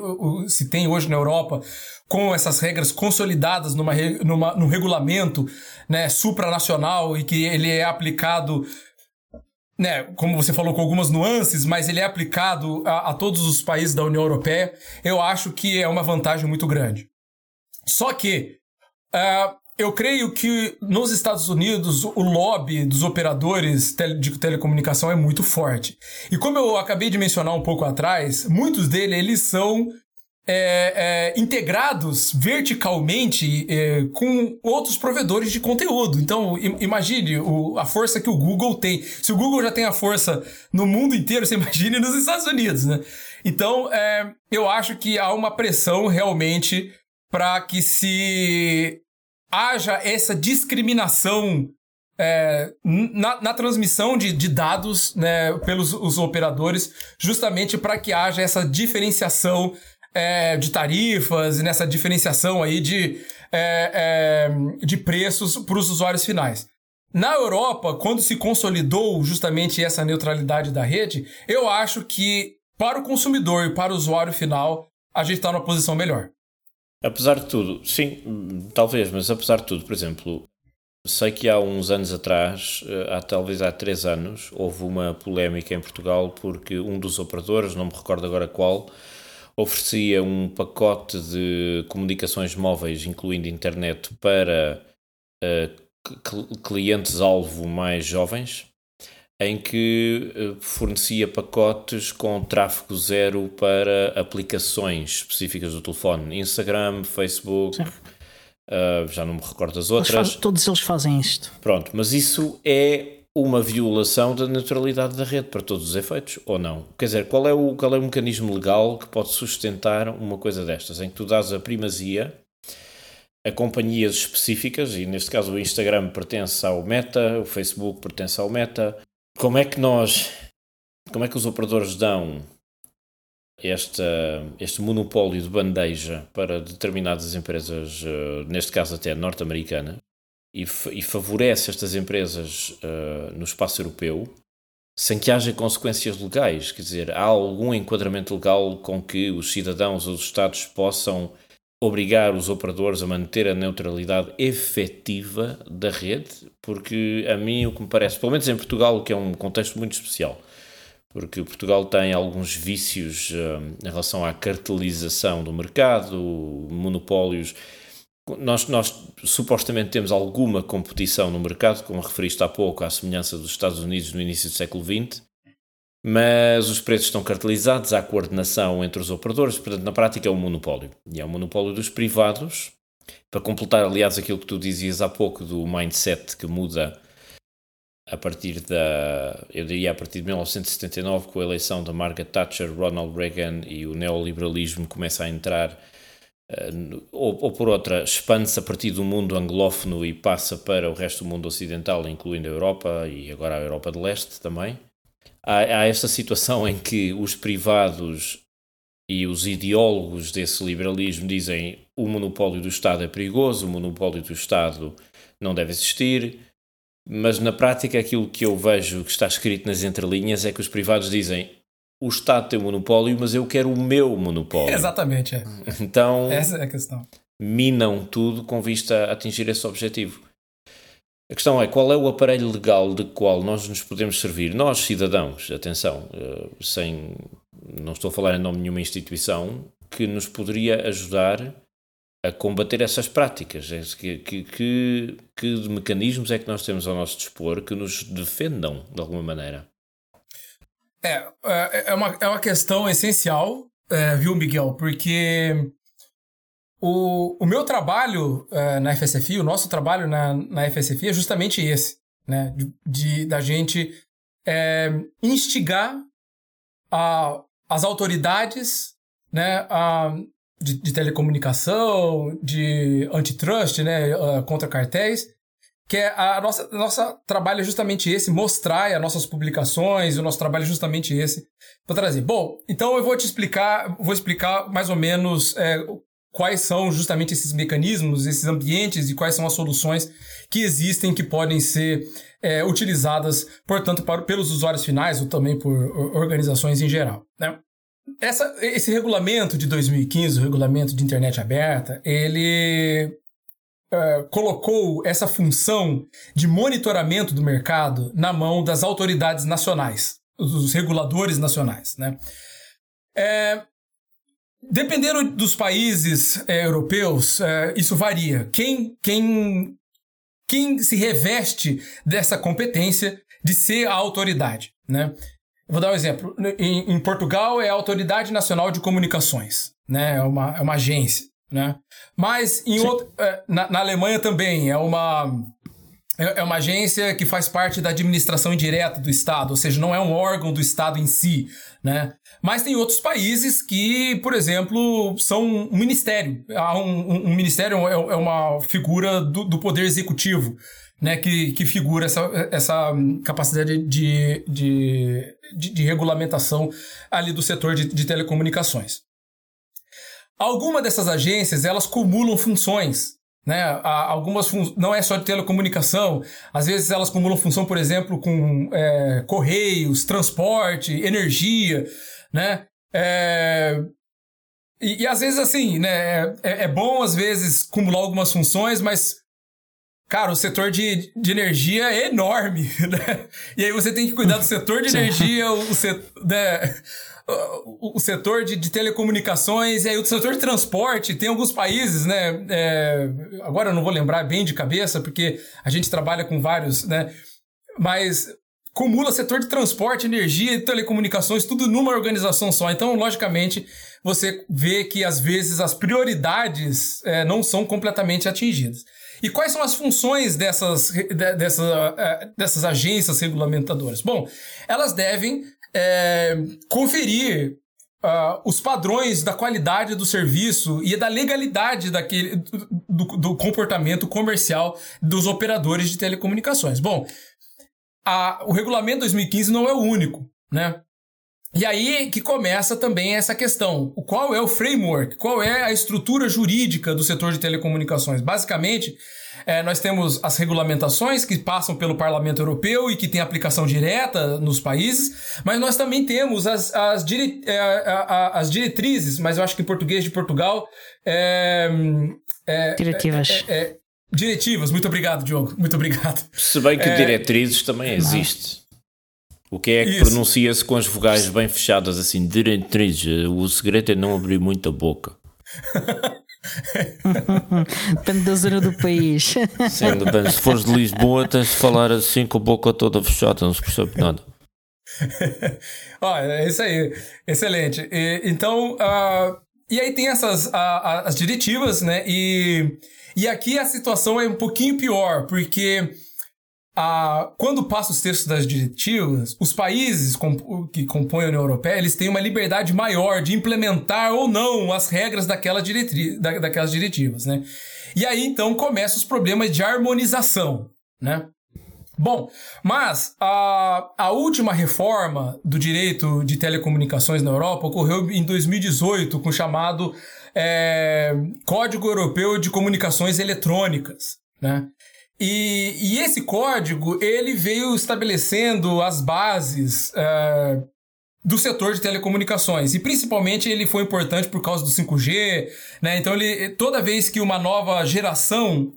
se tem hoje na Europa, com essas regras consolidadas numa, numa, num regulamento né, supranacional e que ele é aplicado né, como você falou, com algumas nuances, mas ele é aplicado a, a, todos os países da União Europeia, eu acho que é uma vantagem muito grande. Só que uh, eu creio que nos Estados Unidos o lobby dos operadores de telecomunicação é muito forte. E como eu acabei de mencionar um pouco atrás, muitos deles eles são é, é, integrados verticalmente é, com outros provedores de conteúdo. Então, imagine o, a força que o Google tem. Se o Google já tem a força no mundo inteiro, *laughs* você imagine nos Estados Unidos, né? Então, é, eu acho que há uma pressão realmente para que se haja essa discriminação é, na, na, transmissão de, de dados né, pelos os operadores, justamente para que haja essa diferenciação é, de tarifas e nessa diferenciação aí de, é, é de preços para os usuários finais. Na Europa, quando se consolidou justamente essa neutralidade da rede, eu acho que para o consumidor e para o usuário final, a gente está numa posição melhor.
Apesar de tudo, sim, talvez, mas apesar de tudo, por exemplo, Sei que há uns anos atrás, eh, há talvez há três anos, houve uma polémica em Portugal porque um dos operadores, não me recordo agora qual, oferecia um pacote de comunicações móveis, incluindo internet, para uh, clientes-alvo mais jovens, em que uh, fornecia pacotes com tráfego zero para aplicações específicas do telefone, Instagram, Facebook. Uh, já não me recordo das outras.
Eles fazem, todos eles fazem isto.
Pronto, mas isso é uma violação da neutralidade da rede para todos os efeitos, ou não? Quer dizer, qual é o, qual é o mecanismo legal que pode sustentar uma coisa destas, em que tu dás a primazia a companhias específicas, e neste caso o Instagram pertence ao Meta, o Facebook pertence ao Meta. Como é que nós, como é que os operadores dão esta, este monopólio de bandeja para determinadas empresas, eh, neste caso até norte-americanas, e, e favorece estas empresas uh, no espaço europeu sem que haja consequências legais. Quer dizer, há algum enquadramento legal com que os cidadãos ou os Estados possam obrigar os operadores a manter a neutralidade efetiva da rede? Porque a mim o que me parece, pelo menos em Portugal, que é um contexto muito especial, porque Portugal tem alguns vícios uh, em relação à cartelização do mercado, monopólios nós, nós supostamente temos alguma competição no mercado, como referiste há pouco, à semelhança dos Estados Unidos no início do século XX, mas os preços estão cartelizados, há coordenação entre os operadores, portanto, na prática é um monopólio. E é um monopólio dos privados, para completar, aliás, aquilo que tu dizias há pouco do mindset que muda a partir da, eu diria a partir de 1979, com a eleição da Margaret Thatcher, Ronald Reagan e o neoliberalismo começa a entrar eh, ou, ou, por outra, expande-se a partir do mundo anglófono e passa para o resto do mundo ocidental, incluindo a Europa e agora a Europa de Leste também. Há, há esta situação em que os privados e os ideólogos desse liberalismo dizem o monopólio do Estado é perigoso, o monopólio do Estado não deve existir, mas na prática aquilo que eu vejo que está escrito nas entrelinhas é que os privados dizem o Estado tem o monopólio, mas eu quero o meu monopólio.
Exatamente, é.
Então,
essa é a questão.
Minam tudo com vista a atingir esse objetivo. A questão é qual é o aparelho legal de qual nós nos podemos servir, nós cidadãos, atenção, eh, sem, não estou a falar em nome de nenhuma instituição, que nos poderia ajudar a combater essas práticas. É que, que, que, que mecanismos é que nós temos ao nosso dispor que nos defendam de alguma maneira?
É, é, é, uma, é uma questão essencial, é, viu, Miguel? Porque o, o meu trabalho é, na FSFI, o nosso trabalho na, na FSFI é justamente esse, né? De, de da gente é, instigar a, as autoridades né, a, de, de telecomunicação, de antitrust, né, contra cartéis, que é a nossa nossa trabalho é justamente esse, mostrar as nossas publicações, o nosso trabalho é justamente esse para trazer. Bom, então eu vou te explicar, vou explicar mais ou menos é, quais são justamente esses mecanismos, esses ambientes e quais são as soluções que existem que podem ser é, utilizadas, portanto, para, pelos usuários finais ou também por organizações em geral. Né? Essa, esse regulamento de 2015, o regulamento de internet aberta, ele uh, colocou essa função de monitoramento do mercado na mão das autoridades nacionais, dos reguladores nacionais. Né? É, dependendo dos países é, europeus, é, isso varia. Quem, quem, quem se reveste dessa competência de ser a autoridade? Né? Vou dar um exemplo. Em, em Portugal é a Autoridade Nacional de Comunicações, né? é, uma, é uma agência. Né? Mas em outro, é, na, na, Alemanha também é uma é, é uma agência que faz parte da administração indireta do Estado, ou seja, não é um órgão do Estado em si, né? Mas tem outros países que, por exemplo, são um ministério. Um, um, ministério é, é, uma figura do, do poder executivo, né? Que, que figura essa, essa capacidade de, de, de, de regulamentação ali do setor de, de telecomunicações. Alguma dessas agências, elas cumulam funções, né? Algumas fun não é só de telecomunicação, às vezes elas cumulam função, por exemplo, com é, correios, transporte, energia, né? É, e, e, às vezes assim, né? É, é, bom às vezes cumular algumas funções, mas cara, o setor de, de energia é enorme, *laughs* né? E aí você tem que cuidar do setor de *laughs* energia, o, setor, né? o, o setor de, de, telecomunicações e aí o setor de transporte. Tem alguns países, né? É, agora eu não vou lembrar bem de cabeça, porque a gente trabalha com vários, né? Mas cumula setor de transporte, energia e telecomunicações, tudo numa organização só. Então, logicamente, você vê que às vezes as prioridades é, não são completamente atingidas. E quais são as funções dessas, dessa, é, dessas agências regulamentadoras? Bom, elas devem é, conferir uh, os padrões da qualidade do serviço e da legalidade daquele, do, do comportamento comercial dos operadores de telecomunicações. Bom, a, o regulamento 2015 não é o único, né? E aí que começa também essa questão. Qual é o framework? Qual é a estrutura jurídica do setor de telecomunicações? Basicamente, é, nós temos as regulamentações que passam pelo Parlamento Europeu e que têm aplicação direta nos países, mas nós também temos as, as, dire, é, as diretrizes, mas eu acho que em português de Portugal. É,
é Diretivas.
É, é, diretivas, muito obrigado, Diogo. Muito obrigado.
Se bem que diretrizes também existe. O que é que pronuncia-se com as vogais bem fechadas, assim, diretriz? O segredo é não abrir muito a boca. *laughs*
Depende da zona do país. *laughs*
Sim, depende. Se fores de Lisboa, tens de falar assim com a boca toda fechada, não se percebe nada. *laughs*
Olha, é isso aí. Excelente. E, então, uh, e aí tem essas uh, as diretivas, né? E, e aqui a situação é um pouquinho pior, porque a, quando passa os textos das diretivas, os países com, que compõem a União Europeia, eles têm uma liberdade maior de implementar ou não as regras daquela diretri, da, daquelas diretivas, né? E aí, então, começam os problemas de harmonização, né? Bom, mas a, a última reforma do direito de telecomunicações na Europa ocorreu em 2018 com o chamado é, Código Europeu de Comunicações Eletrônicas, né? E, e esse código ele veio estabelecendo as bases uh, do setor de telecomunicações. E principalmente ele foi importante por causa do 5G, né? Então ele toda vez que uma nova geração,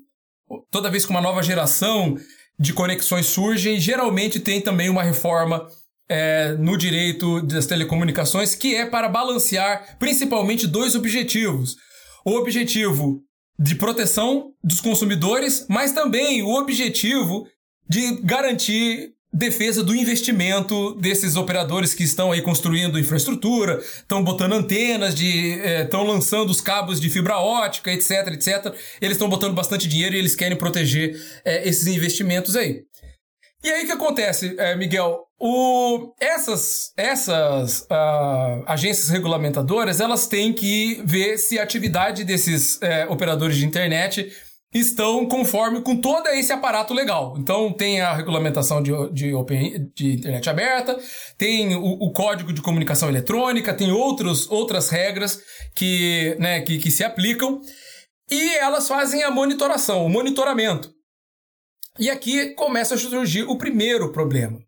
toda vez que uma nova geração de conexões surge, geralmente tem também uma reforma é, no direito das telecomunicações que é para balancear principalmente dois objetivos. O objetivo de proteção dos consumidores, mas também o objetivo de garantir defesa do investimento desses operadores que estão aí construindo infraestrutura, estão botando antenas, estão é, lançando os cabos de fibra ótica, etc, etc. Eles estão botando bastante dinheiro e eles querem proteger é, esses investimentos aí. E aí o que acontece, é, Miguel? O, essas essas uh, agências regulamentadoras elas têm que ver se a atividade desses é, operadores de internet estão conforme com todo esse aparato legal. Então tem a regulamentação de, de, open, de internet aberta, tem o, o, código de comunicação eletrônica, tem outros, outras regras que, né, que, que se aplicam e elas fazem a monitoração, o monitoramento. E aqui começa a surgir o primeiro problema.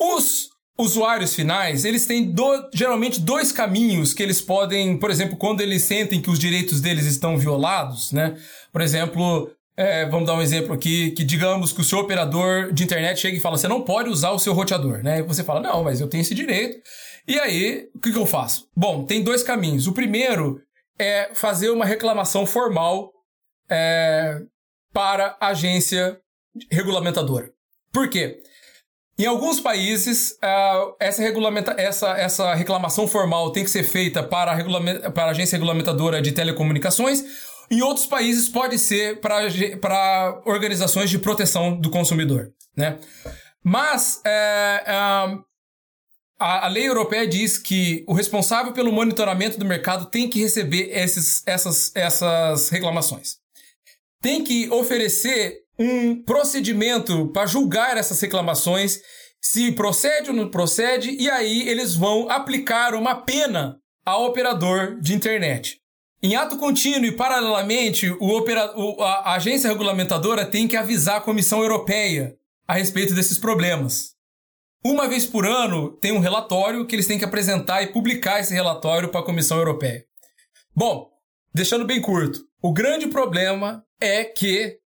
Os usuários finais, eles têm do, geralmente dois caminhos que eles podem, por exemplo, quando eles sentem que os direitos deles estão violados, né? Por exemplo, é, vamos dar um exemplo aqui, que digamos que o seu operador de internet chega e fala, você não pode usar o seu roteador, né? E você fala, não, mas eu tenho esse direito. E aí, o que, que eu faço? Bom, tem dois caminhos. O primeiro é fazer uma reclamação formal é, para a agência regulamentadora. Por quê? Em alguns países, uh, essa, regulamenta essa, essa reclamação formal tem que ser feita para a, para a agência regulamentadora de telecomunicações. Em outros países, pode ser para, para organizações de proteção do consumidor. Né? Mas é, uh, a, a lei europeia diz que o responsável pelo monitoramento do mercado tem que receber esses, essas, essas reclamações. Tem que oferecer um procedimento para julgar essas reclamações, se procede ou não procede, e aí eles vão aplicar uma pena ao operador de internet. Em ato contínuo e paralelamente, opera... a agência regulamentadora tem que avisar a Comissão Europeia a respeito desses problemas. Uma vez por ano, tem um relatório que eles têm que apresentar e publicar esse relatório para a Comissão Europeia. Bom, deixando bem curto, o grande problema é que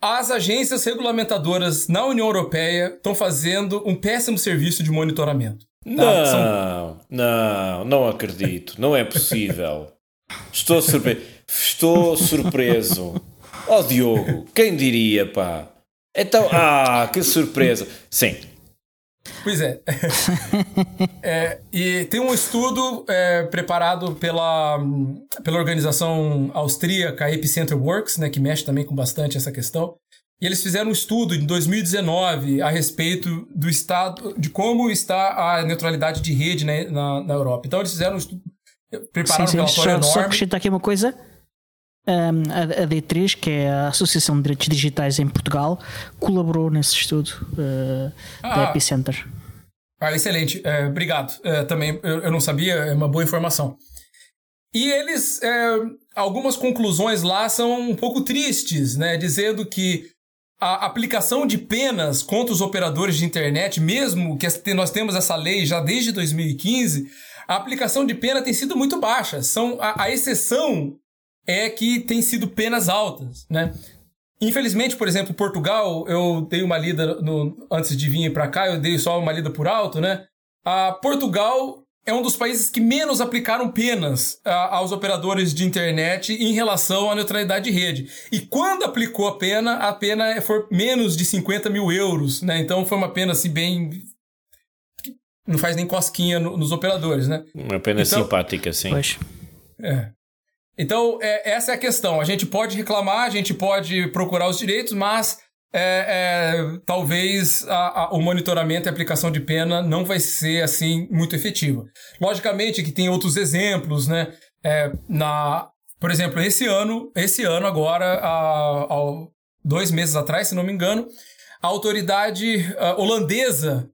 as agências regulamentadoras na União Europeia estão fazendo um péssimo serviço de monitoramento.
Tá? Não, São... não, não acredito. Não é possível. Estou, surpre... Estou surpreso. Oh, Diogo, quem diria, pá? Então, ah, que surpresa. Sim.
Pois é. *laughs* é e tem um estudo é, preparado pela, pela organização austríaca Epicenter Works, né, que mexe também com bastante essa questão. E eles fizeram um estudo em 2019 a respeito do estado, de como está a neutralidade de rede né, na, na Europa. Então eles fizeram um estudo, prepararam sim, sim, um relatório só, enorme. Só
acrescentar aqui uma coisa. A, a, D3, que é a Associação de Direitos Digitais em Portugal, colaborou nesse estudo uh, ah, da Epicenter.
Ah, excelente, é, obrigado. É, também eu, eu, não sabia, é uma boa informação. E eles, é, algumas conclusões lá são um pouco tristes, né? Dizendo que a aplicação de penas contra os operadores de internet, mesmo que nós temos essa lei já desde 2015, a aplicação de pena tem sido muito baixa. São, a, a exceção é que tem sido penas altas, né? Infelizmente, por exemplo, Portugal, eu dei uma lida no, antes de vir para cá, eu dei só uma lida por alto, né? A Portugal é um dos países que menos aplicaram penas a, aos operadores de internet em relação à neutralidade de rede. E quando aplicou a pena, a pena foi menos de 50 mil euros, né? Então foi uma pena assim bem. Não faz nem cosquinha no, nos operadores, né?
Uma pena então, simpática, sim. Pois.
É. Então, é, essa é a questão. A gente pode reclamar, a gente pode procurar os direitos, mas é, é, talvez a, a, o monitoramento e aplicação de pena não vai ser assim muito efetiva. Logicamente que tem outros exemplos, né? É, na, por exemplo, esse ano, esse ano agora, a, dois meses atrás, se não me engano, a autoridade holandesa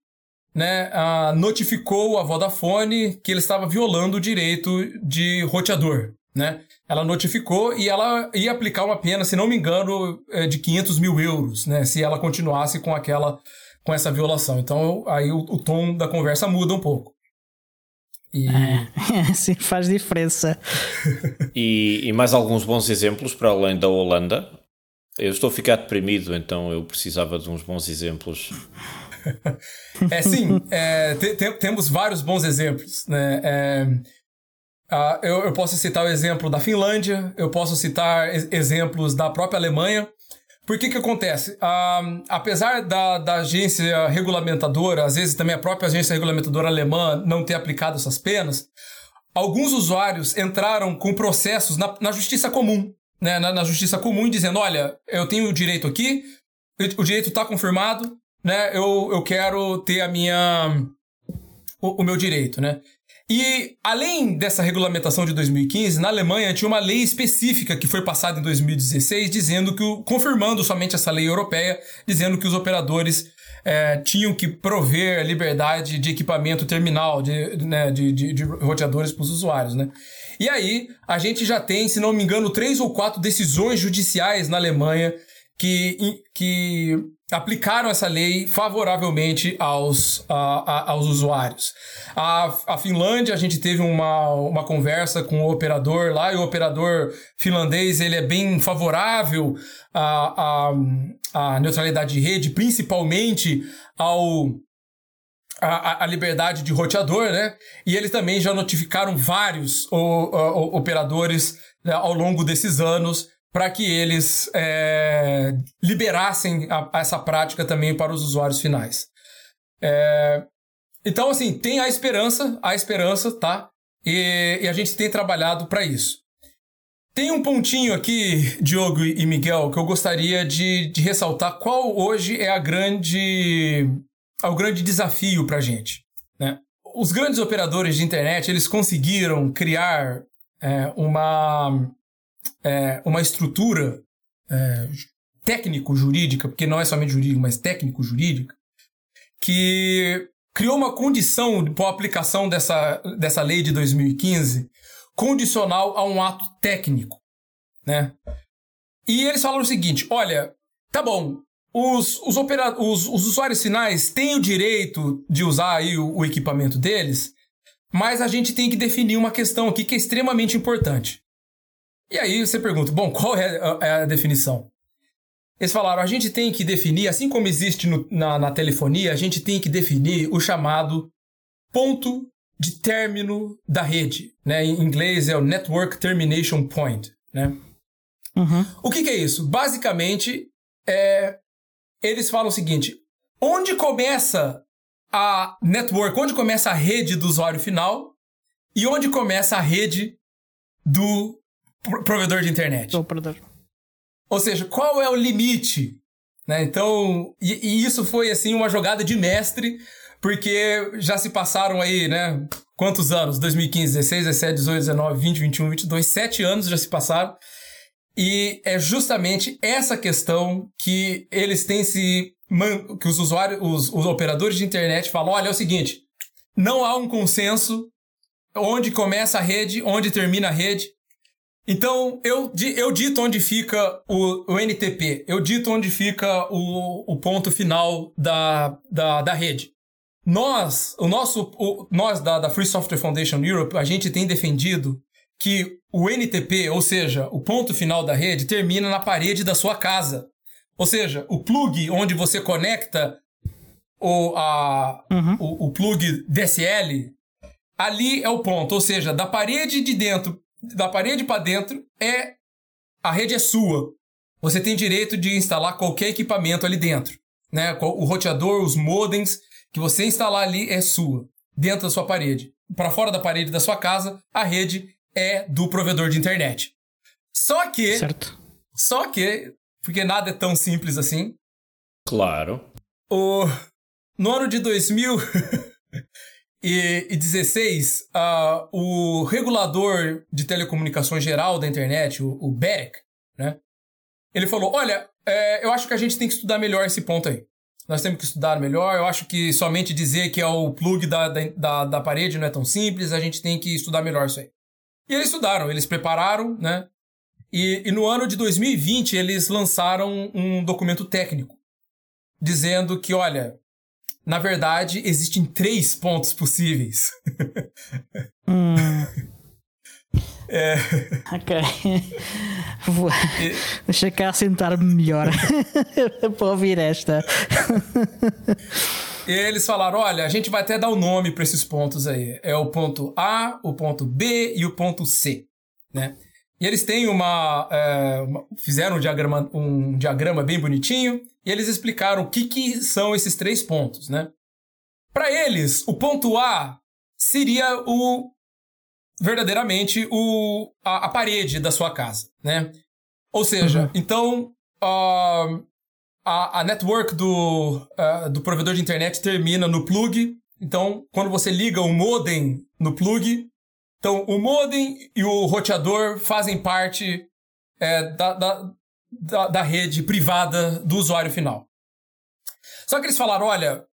né, notificou a Vodafone que ele estava violando o direito de roteador. Né? ela notificou e ela ia aplicar uma pena, se não me engano, é, de 500 mil euros, né? Se ela continuasse com aquela, com essa violação. Então, aí o, o tom da conversa muda um pouco.
E... É, *laughs* sim, faz diferença.
e, e mais alguns bons exemplos para além da Holanda. Eu estou a ficar deprimido, então eu precisava de uns bons exemplos. *laughs*
é sim, é, te, te, temos vários bons exemplos. Né? É, Uh, eu, eu, posso citar o exemplo da Finlândia, eu posso citar exemplos da própria Alemanha. Por que que acontece? Uh, apesar da, da agência regulamentadora, às vezes também a própria agência regulamentadora alemã não ter aplicado essas penas, alguns usuários entraram com processos na, na justiça comum, né? Na, na, justiça comum, dizendo, olha, eu tenho o direito aqui, o direito está confirmado, né? Eu, eu quero ter a minha... o, o meu direito, né? E além dessa regulamentação de 2015, na Alemanha tinha uma lei específica que foi passada em 2016, dizendo que, confirmando somente essa lei europeia, dizendo que os operadores é, tinham que prover a liberdade de equipamento terminal, de, né, de, de, de roteadores para os usuários, né? E aí, a gente já tem, se não me engano, três ou quatro decisões judiciais na Alemanha que, que aplicaram essa lei favoravelmente aos, a, a, aos usuários. A, a Finlândia, a gente teve uma, uma conversa com o operador lá, e o operador finlandês ele é bem favorável à, à, à neutralidade de rede, principalmente ao a, a, liberdade de roteador, né? E eles também já notificaram vários o, o, operadores né, ao longo desses anos para que eles é, liberassem a, essa prática também para os usuários finais. É, então, assim, tem a esperança, a esperança, tá? E, e a gente tem trabalhado para isso. Tem um pontinho aqui, Diogo e Miguel, que eu gostaria de, de ressaltar qual hoje é a grande, o grande desafio para a gente. Né? Os grandes operadores de internet eles conseguiram criar é, uma é, uma estrutura é, técnico-jurídica, porque não é somente jurídico, mas técnico-jurídica, que criou uma condição para a aplicação dessa, dessa lei de 2015 condicional a um ato técnico, né? E eles falaram o seguinte, olha, tá bom, os, os, opera os, os usuários finais têm o direito de usar aí o, o equipamento deles, mas a gente tem que definir uma questão aqui que é extremamente importante. E aí você pergunta, bom, qual é a, é a definição? eles falaram: a gente tem que definir, assim como existe no, na, na telefonia, a gente tem que definir o chamado ponto de término da rede. Né? Em inglês é o Network Termination Point. Né?
Uhum.
O que, que, é isso? Basicamente, é, eles falam o seguinte: onde começa a network, onde começa a rede do usuário final e onde começa a rede do provedor de internet.
Do provedor.
Ou seja, qual é o limite? Né? Então, e, e, isso foi assim uma jogada de mestre, porque já se passaram aí, né? Quantos anos? 2015, 16, 17, 18, 19, 20, 21, 22, sete anos já se passaram. E é justamente essa questão que eles têm se. que os usuários, os, os operadores de internet falam: olha, é o seguinte, não há um consenso onde começa a rede, onde termina a rede. Então, eu, eu dito onde fica o, o NTP, eu dito onde fica o, o ponto final da, da, da rede. Nós, o nosso, o, nós da, da Free Software Foundation Europe, a gente tem defendido que o NTP, ou seja, o ponto final da rede, termina na parede da sua casa. Ou seja, o plug onde você conecta o, a,
uhum.
o, o plug DSL, ali é o ponto. Ou seja, da parede de dentro da parede para dentro é a rede é sua. Você tem direito de instalar qualquer equipamento ali dentro, né? O roteador, os modems que você instalar ali é sua, dentro da sua parede. Para fora da parede da sua casa, a rede é do provedor de internet. Só que
Certo.
Só que porque nada é tão simples assim.
Claro.
O no ano de 2000 *laughs* e 16, uh, o regulador de telecomunicações geral da internet, o, o BEREC, né? Ele falou: olha, é, eu acho que a gente tem que estudar melhor esse ponto aí. Nós temos que estudar melhor. Eu acho que somente dizer que é o plug da, da, da parede não é tão simples. A gente tem que estudar melhor isso aí. E eles estudaram, eles prepararam, né? E, e no ano de 2020 eles lançaram um documento técnico dizendo que, olha, na verdade, existem três pontos possíveis.
Hum.
é...
Ok. Vou... Deixa cá sentar-me melhor *laughs* para ouvir esta.
E eles falaram: olha, a gente vai até dar o um nome para esses pontos aí. É o ponto A, o ponto B e o ponto C. Né? E eles têm uma, é, uma, Fizeram um diagrama, um diagrama bem bonitinho e eles explicaram o que, que são esses três pontos, né? Para eles, o ponto A seria o verdadeiramente o, a, a parede da sua casa, né? Ou seja, uhum. então uh, a, a network do, uh, do provedor de internet termina no plug. Então, quando você liga o modem no plug, então, o modem e o roteador fazem parte é, da, da, da, da, rede privada do usuário final. Só que eles falaram: olha,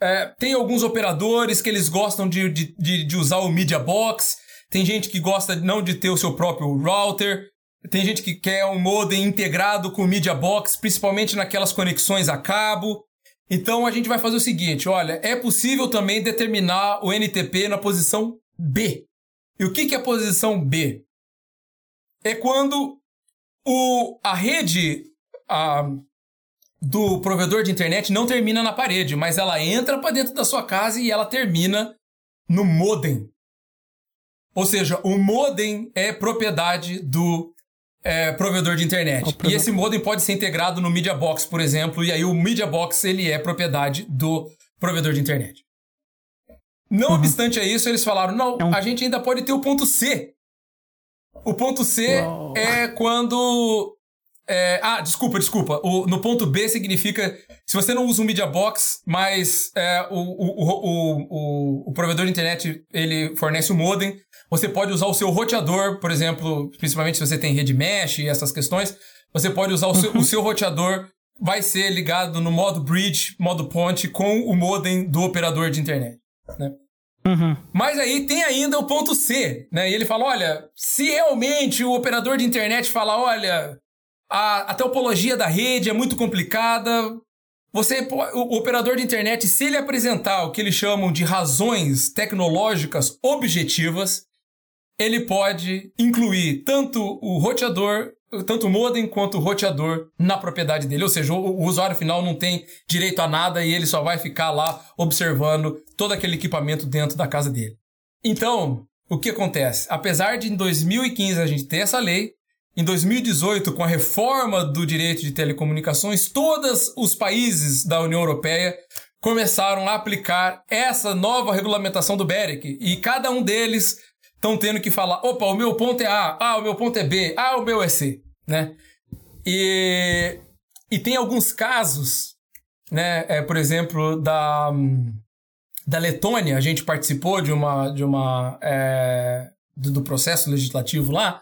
é, tem alguns operadores que eles gostam de, de, de, usar o Media Box, tem gente que gosta não de ter o seu próprio router, tem gente que quer um modem integrado com o Media Box, principalmente naquelas conexões a cabo. Então a gente vai fazer o seguinte: olha, é possível também determinar o NTP na posição B. E o que, que é a posição B? É quando o, a rede a, do provedor de internet não termina na parede, mas ela entra para dentro da sua casa e ela termina no modem. Ou seja, o modem é propriedade do é, provedor de internet. E esse modem pode ser integrado no Media Box, por exemplo, e aí o Media Box ele é propriedade do provedor de internet. Não uhum. obstante a isso, eles falaram: não, é a gente ainda pode ter o ponto C. O ponto C Uou. é quando. É, ah, desculpa, desculpa. O, no ponto B significa se você não usa um media box, mas é, o, o, o, provedor de internet ele fornece o modem, você pode usar o seu roteador, por exemplo, principalmente se você tem rede mesh e essas questões, você pode usar o seu, o *laughs* seu roteador, vai ser ligado no modo bridge, modo ponte, com o modem do operador de internet. Né?
Uhum.
Mas aí tem ainda o ponto C, né? E ele fala: olha, se realmente o operador de internet fala, olha, a, a topologia da rede é muito complicada, você, o, o operador de internet, se ele apresentar o que eles chamam de razões tecnológicas objetivas, ele pode incluir tanto o roteador tanto o modem quanto o roteador na propriedade dele. Ou seja, o, o, usuário final não tem direito a nada e ele só vai ficar lá observando todo aquele equipamento dentro da casa dele. Então, o que acontece? Apesar de em 2015 a gente ter essa lei, em 2018, com a reforma do direito de telecomunicações, todos os países da União Europeia começaram a aplicar essa nova regulamentação do BEREC e cada um deles estão tendo que falar: opa, o meu ponto é A, ah, o meu ponto é B, ah, o meu é C, né? E, e tem alguns casos, né? É, por exemplo, da, da Letônia, a gente participou de uma. De uma é, do, do, processo legislativo lá.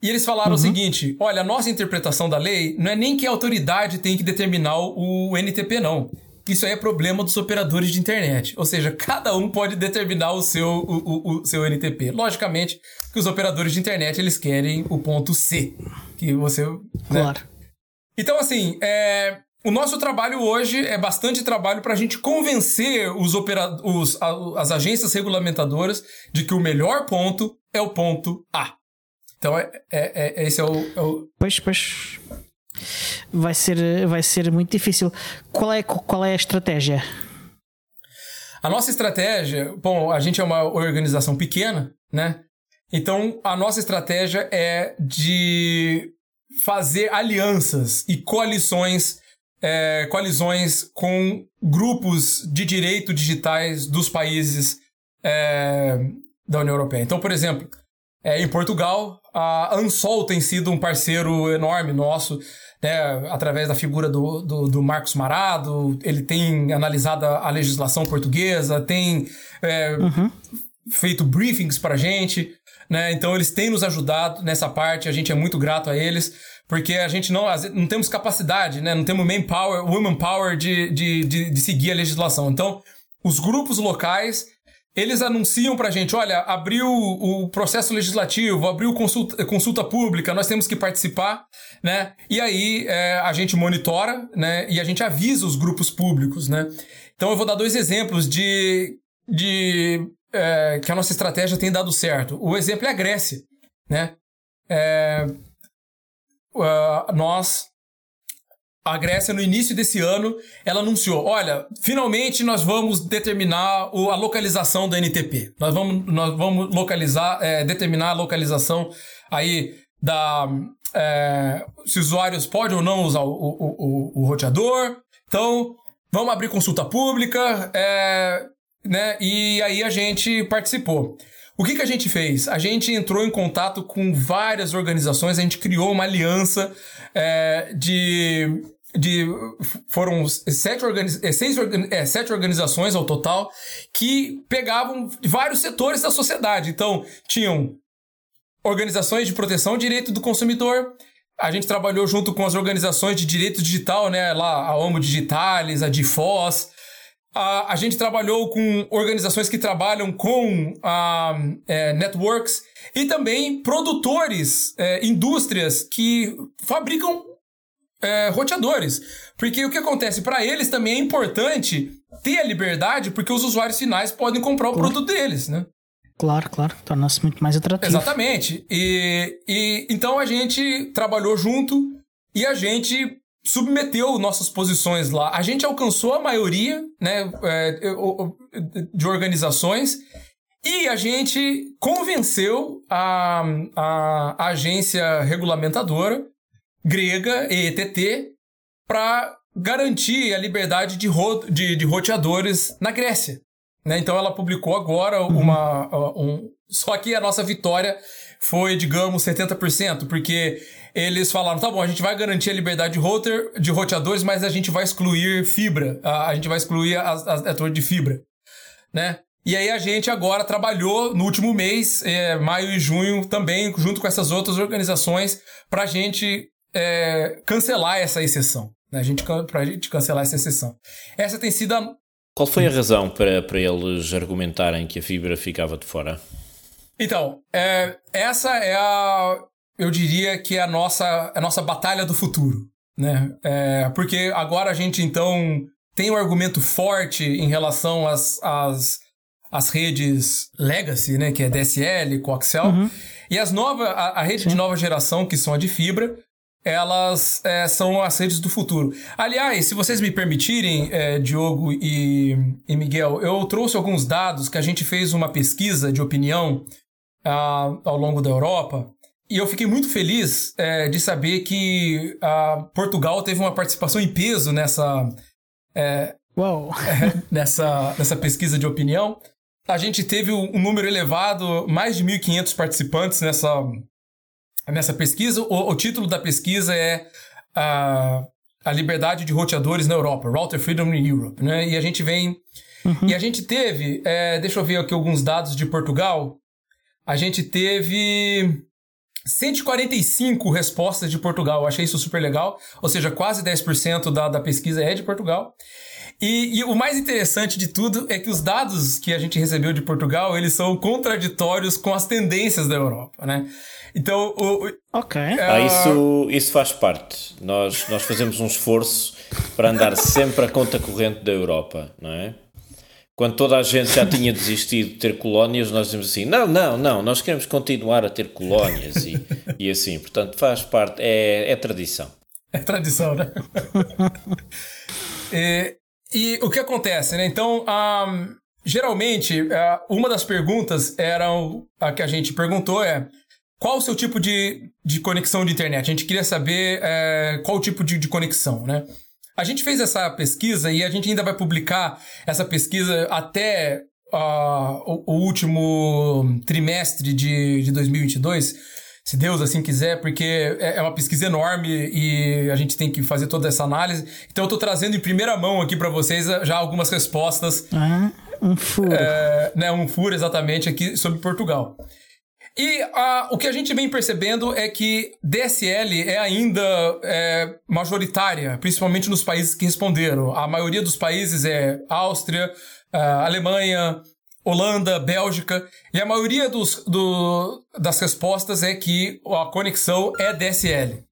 E eles falaram uhum. o seguinte: olha, a nossa interpretação da lei não é nem que a autoridade tem que determinar o NTP, não isso aí é problema dos operadores de internet. Ou seja, cada um pode determinar o seu, o, o, o, seu NTP. Logicamente que os operadores de internet eles querem o ponto C. Que você. Né?
Claro.
Então, assim, é, o nosso trabalho hoje é bastante trabalho para a gente convencer os opera os, a, as agências regulamentadoras de que o melhor ponto é o ponto A. Então, é, é, é esse é o, é o.
Pois, pois vai ser, vai ser muito difícil. Qual é, qual é a estratégia?
A nossa estratégia, bom, a gente é uma organização pequena, né? Então, a nossa estratégia é de fazer alianças e coalições, é, coalizões com grupos de direito digitais dos países é, da União Europeia. Então, por exemplo, é, em Portugal, a Ansol tem sido um parceiro enorme nosso né, através da figura do, do, do, Marcos Marado, ele tem analisado a legislação portuguesa, tem é, uhum. feito briefings para a gente, né, então eles têm nos ajudado nessa parte, a gente é muito grato a eles, porque a gente não, não temos capacidade, né, não temos manpower, woman power de, de, de, de seguir a legislação. Então, os grupos locais eles anunciam pra gente, olha, abriu o processo legislativo, abriu consulta, consulta pública, nós temos que participar, né? E aí é, a gente monitora, né? E a gente avisa os grupos públicos, né? Então eu vou dar dois exemplos de, de é, que a nossa estratégia tem dado certo. O exemplo é a Grécia, né? É, uh, nós a Grécia, no início desse ano, ela anunciou: olha, finalmente nós vamos determinar o, a localização do NTP. Nós vamos, nós vamos localizar, é, determinar a localização aí da. É, se usuários podem ou não usar o, o, o, o roteador. Então, vamos abrir consulta pública, é, né? E aí a gente participou. O que, que a gente fez? A gente entrou em contato com várias organizações, a gente criou uma aliança é, de de foram sete, organiz, é, seis, é, sete organizações ao total que pegavam vários setores da sociedade. Então, tinham organizações de proteção ao direito do consumidor. A gente trabalhou junto com as organizações de direito digital, né? Lá, a Homo Digitalis, a Difos. A, a gente trabalhou com organizações que trabalham com a, é, networks e também produtores, é, indústrias que fabricam é, roteadores. Porque o que acontece? Para eles também é importante ter a liberdade, porque os usuários finais podem comprar o claro. produto deles, né?
Claro, claro. Torna-se muito mais atrativo.
Exatamente. E, e então a gente trabalhou junto e a gente submeteu nossas posições lá. A gente alcançou a maioria né, é, de organizações e a gente convenceu a, a, a agência regulamentadora grega, EETT, para garantir a liberdade de, ro de, de roteadores na Grécia. Né? Então ela publicou agora uhum. uma. Um, só que a nossa vitória foi, digamos, 70%, porque eles falaram: tá bom, a gente vai garantir a liberdade de, router, de roteadores, mas a gente vai excluir fibra, a, a gente vai excluir as, as, torre de fibra. Né? E aí a gente agora trabalhou no último mês, é, maio e junho, também, junto com essas outras organizações, para a gente é, cancelar essa exceção. Né? A gente, pra gente cancelar essa exceção. Essa tem sido a...
Qual foi a razão para, para eles argumentarem que a fibra ficava de fora?
Então, é, essa é a. Eu diria que é a nossa, a nossa batalha do futuro. Né? É, porque agora a gente, então, tem um argumento forte em relação às, às, às redes legacy, né? que é DSL, coaxial. Uhum. E as novas, a, a rede Sim. de nova geração, que são a de fibra, elas é, são as redes do futuro. Aliás, se vocês me permitirem, é, Diogo e, e, Miguel, eu trouxe alguns dados que a gente fez uma pesquisa de opinião ah, ao longo da Europa. E eu fiquei muito feliz é, de saber que Portugal teve uma participação em peso nessa, é, *laughs* nessa, nessa pesquisa de opinião. A gente teve um número elevado, mais de 1.500 participantes nessa, nessa pesquisa. O, o título da pesquisa é a, a liberdade de roteadores na Europa, Router Freedom in Europe, né? E a gente vem... Uhum. E a gente teve, é, deixa eu ver aqui alguns dados de Portugal. A gente teve 145 respostas de Portugal. Eu achei isso super legal. Ou seja, quase 10% da, da pesquisa é de Portugal. E, e, o mais interessante de tudo é que os dados que a gente recebeu de Portugal, eles são contraditórios com as tendências da Europa, né? Então, o,
ok.
Uh... Ah, isso, isso faz parte. Nós, nós fazemos um esforço para andar sempre a conta corrente da Europa, não é? Quando toda a gente já tinha desistido de ter colónias, nós dizemos assim: não, não, não, nós queremos continuar a ter colónias e, e assim. Portanto, faz parte, é, é tradição.
É tradição, né? e, e, o que acontece, né? Então, um, geralmente, uma das perguntas era a que a gente perguntou é qual o seu tipo de, de conexão de internet? A gente queria saber é, qual o tipo de, de conexão, né? A gente fez essa pesquisa e a gente ainda vai publicar essa pesquisa até uh, o, o, último trimestre de, de 2022, se Deus assim quiser, porque é, é uma pesquisa enorme e a gente tem que fazer toda essa análise. Então eu estou trazendo em primeira mão aqui para vocês já algumas respostas.
Ah, um furo.
É, né, um furo exatamente aqui sobre Portugal. E uh, o que a gente vem percebendo é que DSL é ainda é, majoritária, principalmente nos países que responderam. A maioria dos países é Áustria, uh, Alemanha, Holanda, Bélgica, e a maioria dos, do, das respostas é que a conexão é DSL.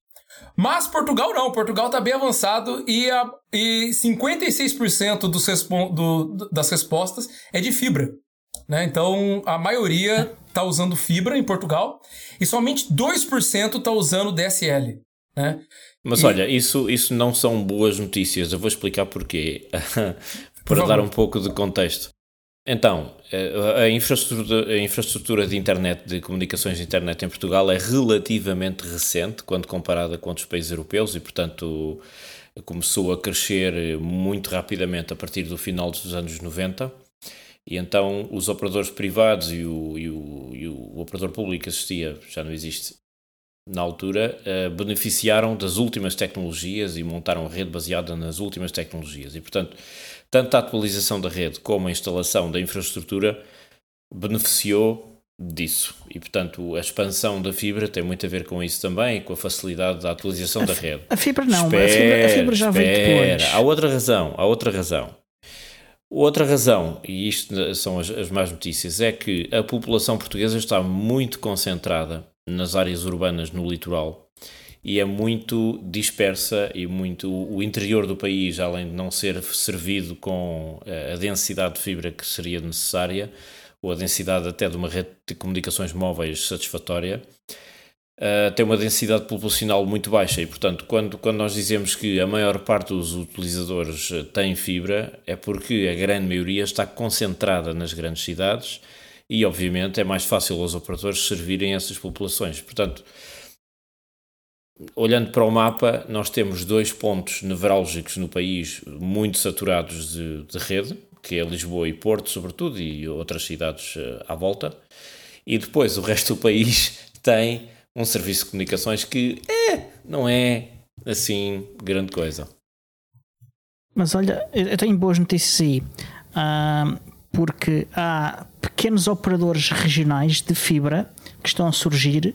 Mas Portugal não, Portugal está bem avançado e, a, e 56% dos do, das respostas é de fibra. Né? Então a maioria está usando fibra em Portugal e somente 2% está usando DSL. Né?
Mas e... olha, isso, isso não são boas notícias. Eu vou explicar porquê. *laughs* Para dar um pouco de contexto. Então, eh, a infraestrutura, a infraestrutura de internet, de comunicações de internet em Portugal é relativamente recente quando comparada com outros países europeus e, portanto, começou a crescer muito rapidamente a partir do final dos anos 90. E então os operadores privados e o, e o, e o operador público assistia, já não existe na altura, uh, beneficiaram das últimas tecnologias e montaram rede baseada nas últimas tecnologias. E, portanto, tanto a atualização da rede como a instalação da infraestrutura beneficiou disso. E, portanto, a expansão da fibra tem muito a ver com isso também, com a facilidade da atualização
a
da rede.
A fibra não, espera, a, fibra, a fibra já espera. veio depois.
Há outra razão, há outra razão. Outra razão, e isto são as, as más notícias, é que a população portuguesa está muito concentrada nas áreas urbanas no litoral e é muito dispersa e muito o interior do país, além de não ser servido com eh, a densidade de fibra que seria necessária, ou a densidade até de uma rede de comunicações móveis satisfatória, uh, tem uma densidade populacional muito baixa e, portanto, quando, quando nós dizemos que a maior parte dos utilizadores eh, tem fibra, é porque a grande maioria está concentrada nas grandes cidades e, obviamente, é mais fácil aos operadores servirem essas populações. Portanto, olhando para o mapa, nós temos dois pontos nevrálgicos no país muito saturados de, de rede, que é Lisboa e Porto, sobretudo, e outras cidades eh, à volta. E depois o resto do país *laughs* tem um serviço de comunicações que é, não é assim grande coisa.
Mas olha, eu tenho boas notícias aí, uh, porque há pequenos operadores regionais de fibra que estão a surgir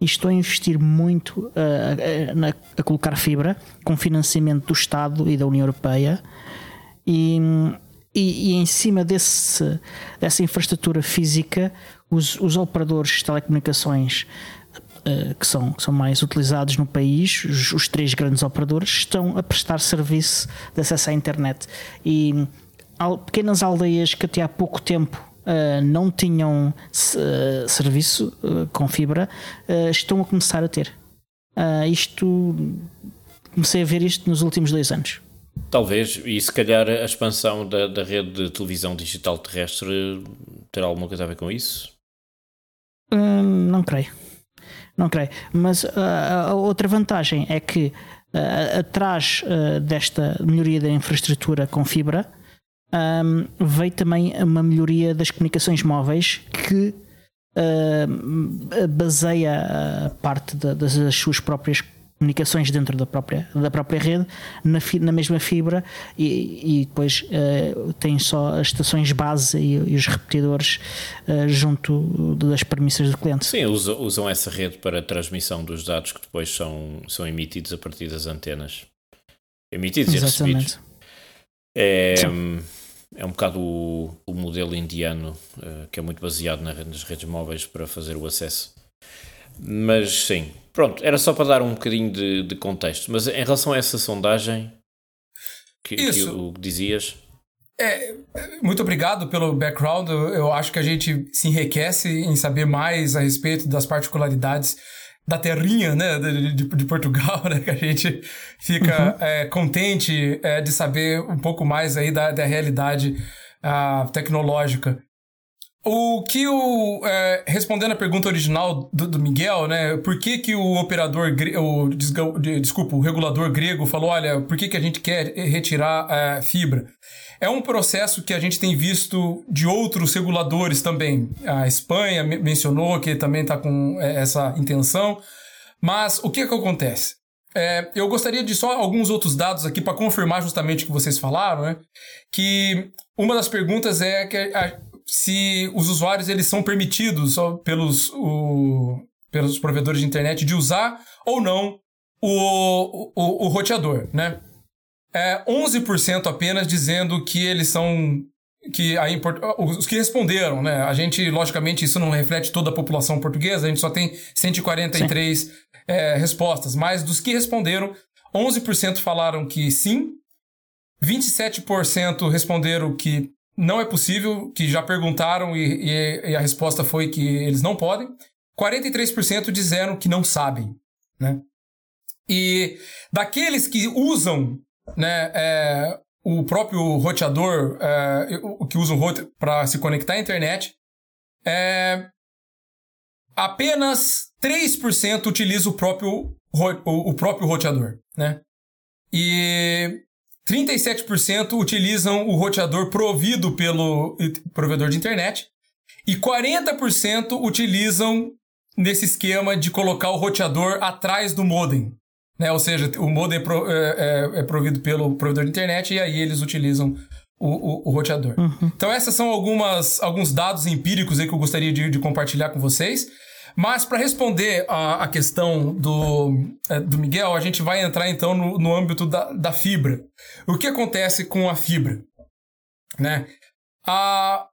e estão a investir muito uh, a, na, a colocar fibra com financiamento do Estado e da União Europeia. E, e, e, em cima desse, dessa infraestrutura física, os, os operadores de telecomunicações uh, que, são, que são mais utilizados no país, os, os, três grandes operadores, estão a prestar serviço de acesso à internet. E al, pequenas aldeias que até há pouco tempo uh, não tinham uh, serviço uh, com fibra estão a começar a ter. isto comecei a ver isto nos últimos dois anos.
Talvez, e se calhar a expansão da, da rede de televisão digital terrestre terá alguma coisa a ver com isso?
Hum, não creio. Não creio. Mas a outra vantagem é que uh, atrás desta melhoria da infraestrutura com fibra um, veio também uma melhoria das comunicações móveis que uh, baseia a parte de, das suas próprias comunicações dentro da própria, da própria rede na, fi, na mesma fibra e, e depois uh, tem só as estações base e, e os repetidores uh, junto das permissões do cliente.
Sim, usam, usam essa rede para a transmissão dos dados que depois são, são emitidos a partir das antenas. Emitidos Exatamente. e recebidos. É, é um bocado o, o modelo indiano, uh, que é muito baseado nas redes móveis para fazer o acesso. Mas sim, pronto, era só para dar um bocadinho de, de contexto. Mas em relação a essa sondagem que, que o dizias.
É, muito obrigado pelo background. Eu, acho que a gente se enriquece em saber mais a respeito das particularidades da terrinha, né, de, de, de Portugal, *laughs* né, que a gente fica uhum. é, contente é, de saber um pouco mais aí da, da realidade uh, tecnológica. O que o. É, respondendo a pergunta original do, do, Miguel, né? Por que, que o operador. O, desculpa, o regulador grego falou: olha, por que, que a gente quer retirar a fibra? É um processo que a gente tem visto de outros reguladores também. A Espanha mencionou que também está com é, essa intenção. Mas o que, que acontece? É, eu gostaria de só alguns outros dados aqui para confirmar justamente o que vocês falaram, né? Que uma das perguntas é que a, se os usuários eles são permitidos pelos, o, pelos provedores de internet de usar ou não o, o, o roteador, né? É 11% apenas dizendo que eles são que a import... os que responderam, né? A gente, logicamente, isso não reflete toda a população portuguesa, a gente só tem 143 é, respostas, mas dos que responderam, 11% falaram que sim, 27% responderam que não é possível, que já perguntaram e, e, e a resposta foi que eles não podem. 43% disseram que não sabem, né? E daqueles que usam né, é, o próprio roteador, é, que usam para se conectar à internet, é, apenas 3% utiliza o próprio, o, o próprio roteador, né? E 37% utilizam o roteador provido pelo provedor de internet e 40% utilizam nesse esquema de colocar o roteador atrás do modem. Né? Ou seja, o modem é, é, é, é provido pelo provedor de internet e aí eles utilizam o, o, o roteador. Uhum. Então, esses são algumas, alguns dados empíricos aí que eu gostaria de, de compartilhar com vocês. Mas para responder a, a questão do, é, do Miguel, a gente vai entrar então no, no âmbito da, da fibra. O que acontece com a fibra? Né? A,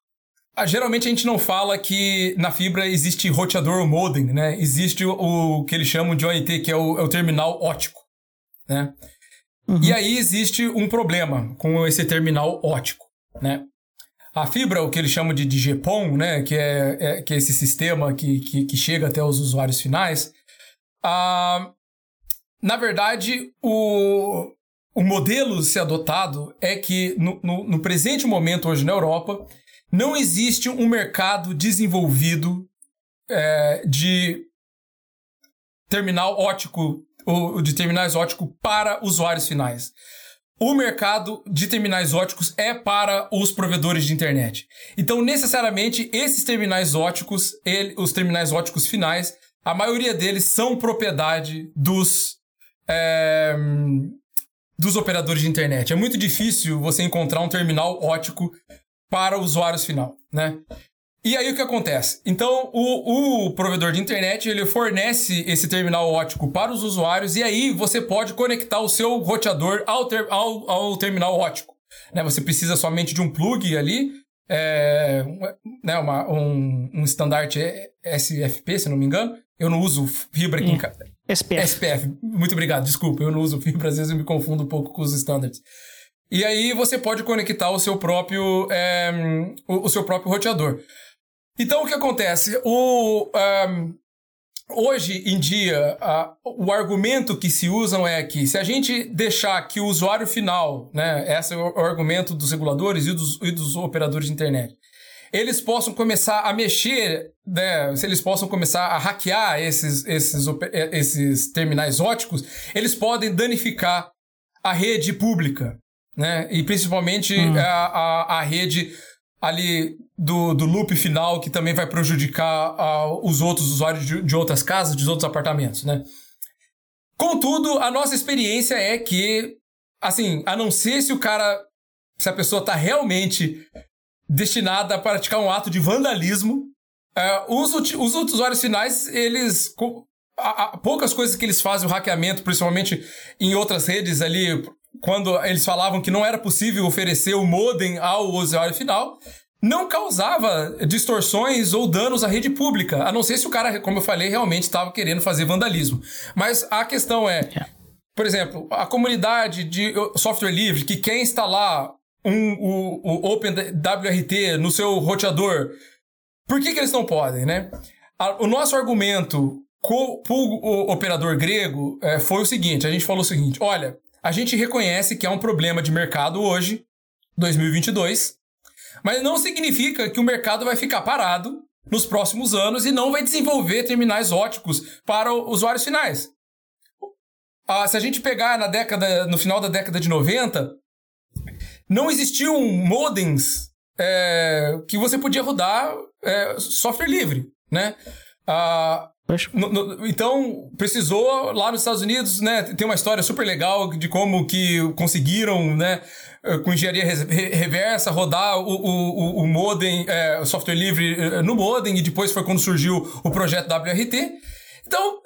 a, geralmente a gente não fala que na fibra existe roteador ou modem, né? Existe o, o que eles chamam de ONT, que é o, é o terminal ótico, né? Uhum. E aí existe um problema com esse terminal ótico, né? A fibra, o que eles chamam de, GPON, né, que é, é, que é esse sistema que, que, que, chega até os usuários finais, ah, na verdade, o, o modelo ser adotado é que no, no, no, presente momento, hoje na Europa, não existe um mercado desenvolvido é, de terminal ótico, ou de terminais óticos para usuários finais o mercado de terminais óticos é para os provedores de internet. Então, necessariamente, esses terminais óticos, ele, os terminais óticos finais, a maioria deles são propriedade dos, é, dos operadores de internet. É muito difícil você encontrar um terminal ótico para usuários final, né? E aí o que acontece? Então, o, o, provedor de internet ele fornece esse terminal ótico para os usuários e aí você pode conectar o seu roteador ao, ter, ao, ao terminal ótico. Né? Você precisa somente de um plug ali, é, né, uma, um, um estandarte SFP, se não me engano. Eu não uso fibra aqui em casa.
SPF.
SPF, muito obrigado, desculpa, eu não uso fibra, às vezes eu me confundo um pouco com os estándares. e aí você pode conectar o seu próprio, é, o, o, seu próprio roteador. Então o que acontece? O, um, hoje em dia, a, o argumento que se usam é que se a gente deixar que o usuário final, né, esse é o, o argumento dos reguladores e dos, e dos operadores de internet, eles possam começar a mexer, né, se eles possam começar a hackear esses, esses, esses terminais óticos, eles podem danificar a rede pública, né? E principalmente hum. a, a, a, rede ali do, do loop final, que também vai prejudicar os outros usuários de, de outras casas, de outros apartamentos, né? Contudo, a nossa experiência é que, assim, a não ser se o cara, se a pessoa está realmente destinada a praticar um ato de vandalismo, é, os, os usuários finais, eles a, a, poucas coisas que eles fazem o hackeamento, principalmente em outras redes ali, quando eles falavam que não era possível oferecer o modem ao usuário final, não causava distorções ou danos à rede pública, a não ser se o cara, como eu falei, realmente estava querendo fazer vandalismo. Mas a questão é, é, por exemplo, a comunidade de software livre que quer instalar um, o, o OpenWRT no seu roteador, por que, que eles não podem, né? O nosso argumento com o operador grego é, foi o seguinte: a gente falou o seguinte, olha, a gente reconhece que é um problema de mercado hoje, 2022, mas não significa que o mercado vai ficar parado nos próximos anos e não vai desenvolver terminais óticos para usuários finais. Ah, se a gente pegar na década, no final da década de 90, não existiam modems é, que você podia rodar é, software livre, né? Ah, no, no, então, precisou lá nos Estados Unidos, né? Tem uma história super legal de como que conseguiram, né? Eh, com engenharia reversa, rodar o, o, o modem, é, software livre eh, no modem, e depois foi quando surgiu o projeto WRT. Então,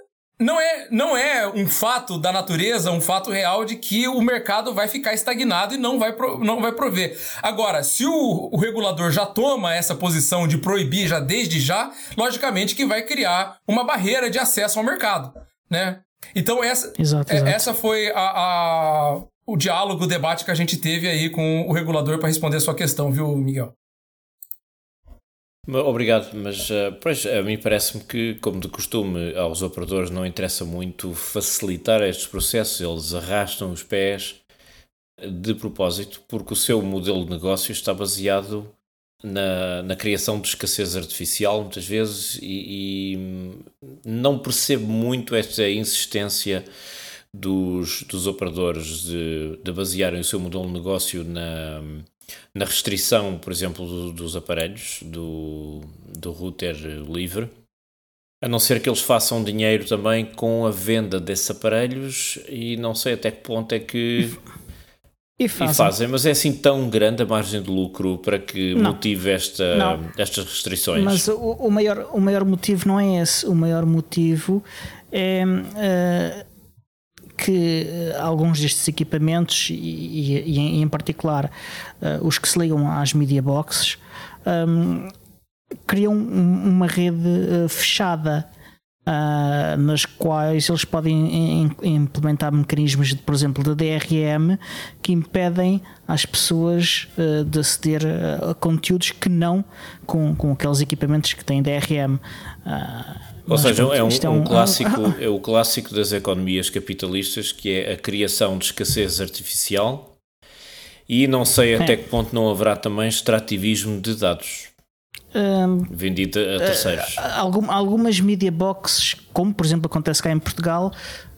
não é, não é um fato da natureza, um fato real de que o mercado vai ficar estagnado e não vai, pro, não vai prover. Agora, se o, o, regulador já toma essa posição de proibir já desde já, logicamente que vai criar uma barreira de acesso ao mercado, né? Então essa, exato, é, exato. essa foi a, a, o diálogo, o debate que a gente teve aí com o regulador para responder a sua questão, viu, Miguel?
Obrigado, mas uh, pois, a mim parece-me que, como de costume, aos operadores não interessa muito facilitar estes processos, eles arrastam os pés de propósito, porque o seu modelo de negócio está baseado na, na criação de escassez artificial, muitas vezes, e, e não percebo muito esta insistência dos, dos operadores de, de basearem o seu modelo de negócio na na restrição, por exemplo, do, dos aparelhos, do, do router livre, a não ser que eles façam dinheiro também com a venda desses aparelhos e não sei até que ponto é que. E fazem. e fazem. mas é assim tão grande a margem de lucro para que não. motive esta, estas restrições?
Mas o, o, maior, o maior motivo não é esse. O maior motivo é. Uh, que uh, alguns destes equipamentos, e, e, e em, particular uh, os que se ligam às media boxes, um, criam uma rede uh, fechada. nas quais eles podem implementar mecanismos, de, por exemplo, de DRM que impedem as pessoas de aceder a conteúdos que não com, com aqueles equipamentos que têm DRM.
Ou seja, é um, é um, um clássico, *laughs* é o clássico das economias capitalistas que é a criação de escassez artificial e não sei até é. que ponto não haverá também extrativismo de dados. Um, vendido a terceiros.
Uh, algumas media boxes, como por exemplo acontece cá em Portugal,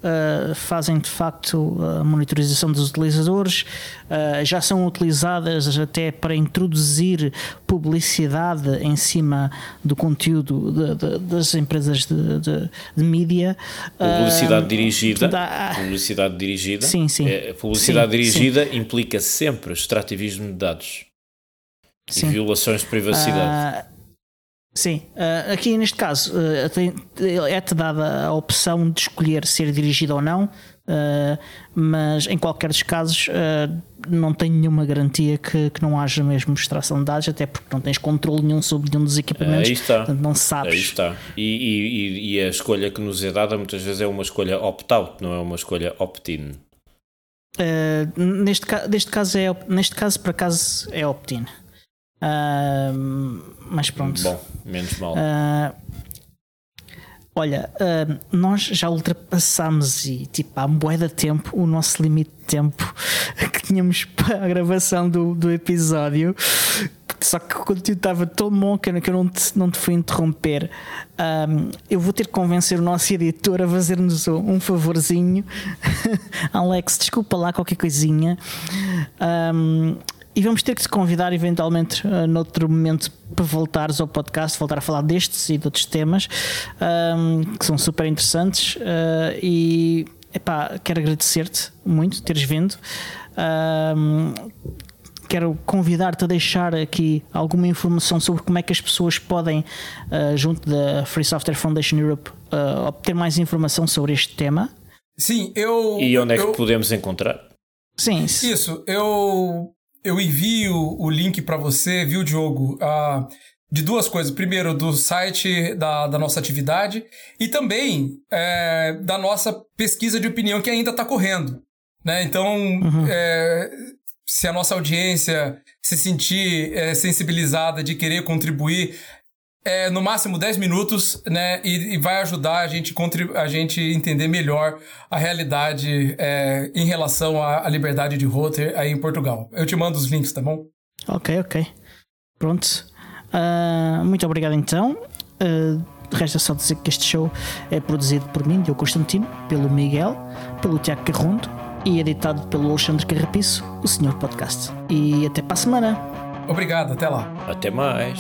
uh, fazem de facto a monitorização dos utilizadores, uh, já são utilizadas até para introduzir publicidade em cima do conteúdo de, de, das empresas de, de, de mídia.
Publicidade dirigida. publicidade dirigida.
Sim, sim.
É, publicidade sim, dirigida sim. implica sempre extrativismo de dados. Sim. E violações de privacidade. Uh,
Sim, uh, aqui neste caso uh, é-te dada a opção de escolher ser dirigido ou não, mas em qualquer dos casos não tenho nenhuma garantia que, que, não haja mesmo extração de dados, até porque não tens controle nenhum sobre nenhum dos equipamentos,
Aí está.
portanto não sabes.
Aí está. E, e, e, a escolha que nos é dada muitas vezes é uma escolha opt-out, não é uma escolha opt-in.
Neste, neste, caso é, neste caso, por acaso, é opt-in. Uh, mas pronto.
Bom, menos mal.
Uh, olha, nós já ultrapassámos e tipo há bué de tempo o nosso limite de tempo *laughs* que tínhamos para a gravação do, do episódio. Só que o conteúdo estava tão bom que eu não te, não te fui interromper. Um, eu vou ter que convencer o nosso editor a fazer-nos um favorzinho. *laughs* Alex, desculpa lá qualquer coisinha. Um, e vamos ter que te convidar eventualmente uh, noutro momento para voltares ao podcast, voltar a falar destes e de outros temas um, que são super interessantes. Uh, e epá, quero agradecer-te muito teres vindo. Um, quero convidar-te a deixar aqui alguma informação sobre como é que as pessoas podem, uh, junto da Free Software Foundation Europe, uh, obter mais informação sobre este tema.
Sim, eu.
E onde é
eu,
que podemos encontrar?
Sim.
Isso, eu, eu envio o link para você, viu, Diogo? Uh, de duas coisas. Primeiro, do site da, da nossa atividade e também é, da nossa pesquisa de opinião que ainda está correndo. Né? Então, uhum. é, se a nossa audiência se sentir é, sensibilizada de querer contribuir, é, no máximo 10 minutos, né? E, e, vai ajudar a gente, a gente entender melhor a realidade é, em relação à, à, liberdade de roteiro aí em Portugal. Eu te mando os links, tá bom?
Ok, ok. Pronto. Uh, muito obrigado então. Uh, resta só dizer que este show é produzido por mim, Diogo Constantino, pelo Miguel, pelo Tiago Carrondo e editado pelo Alexandre Carrapiço, o Senhor Podcast. E até para a semana.
Obrigado, até lá.
Até mais.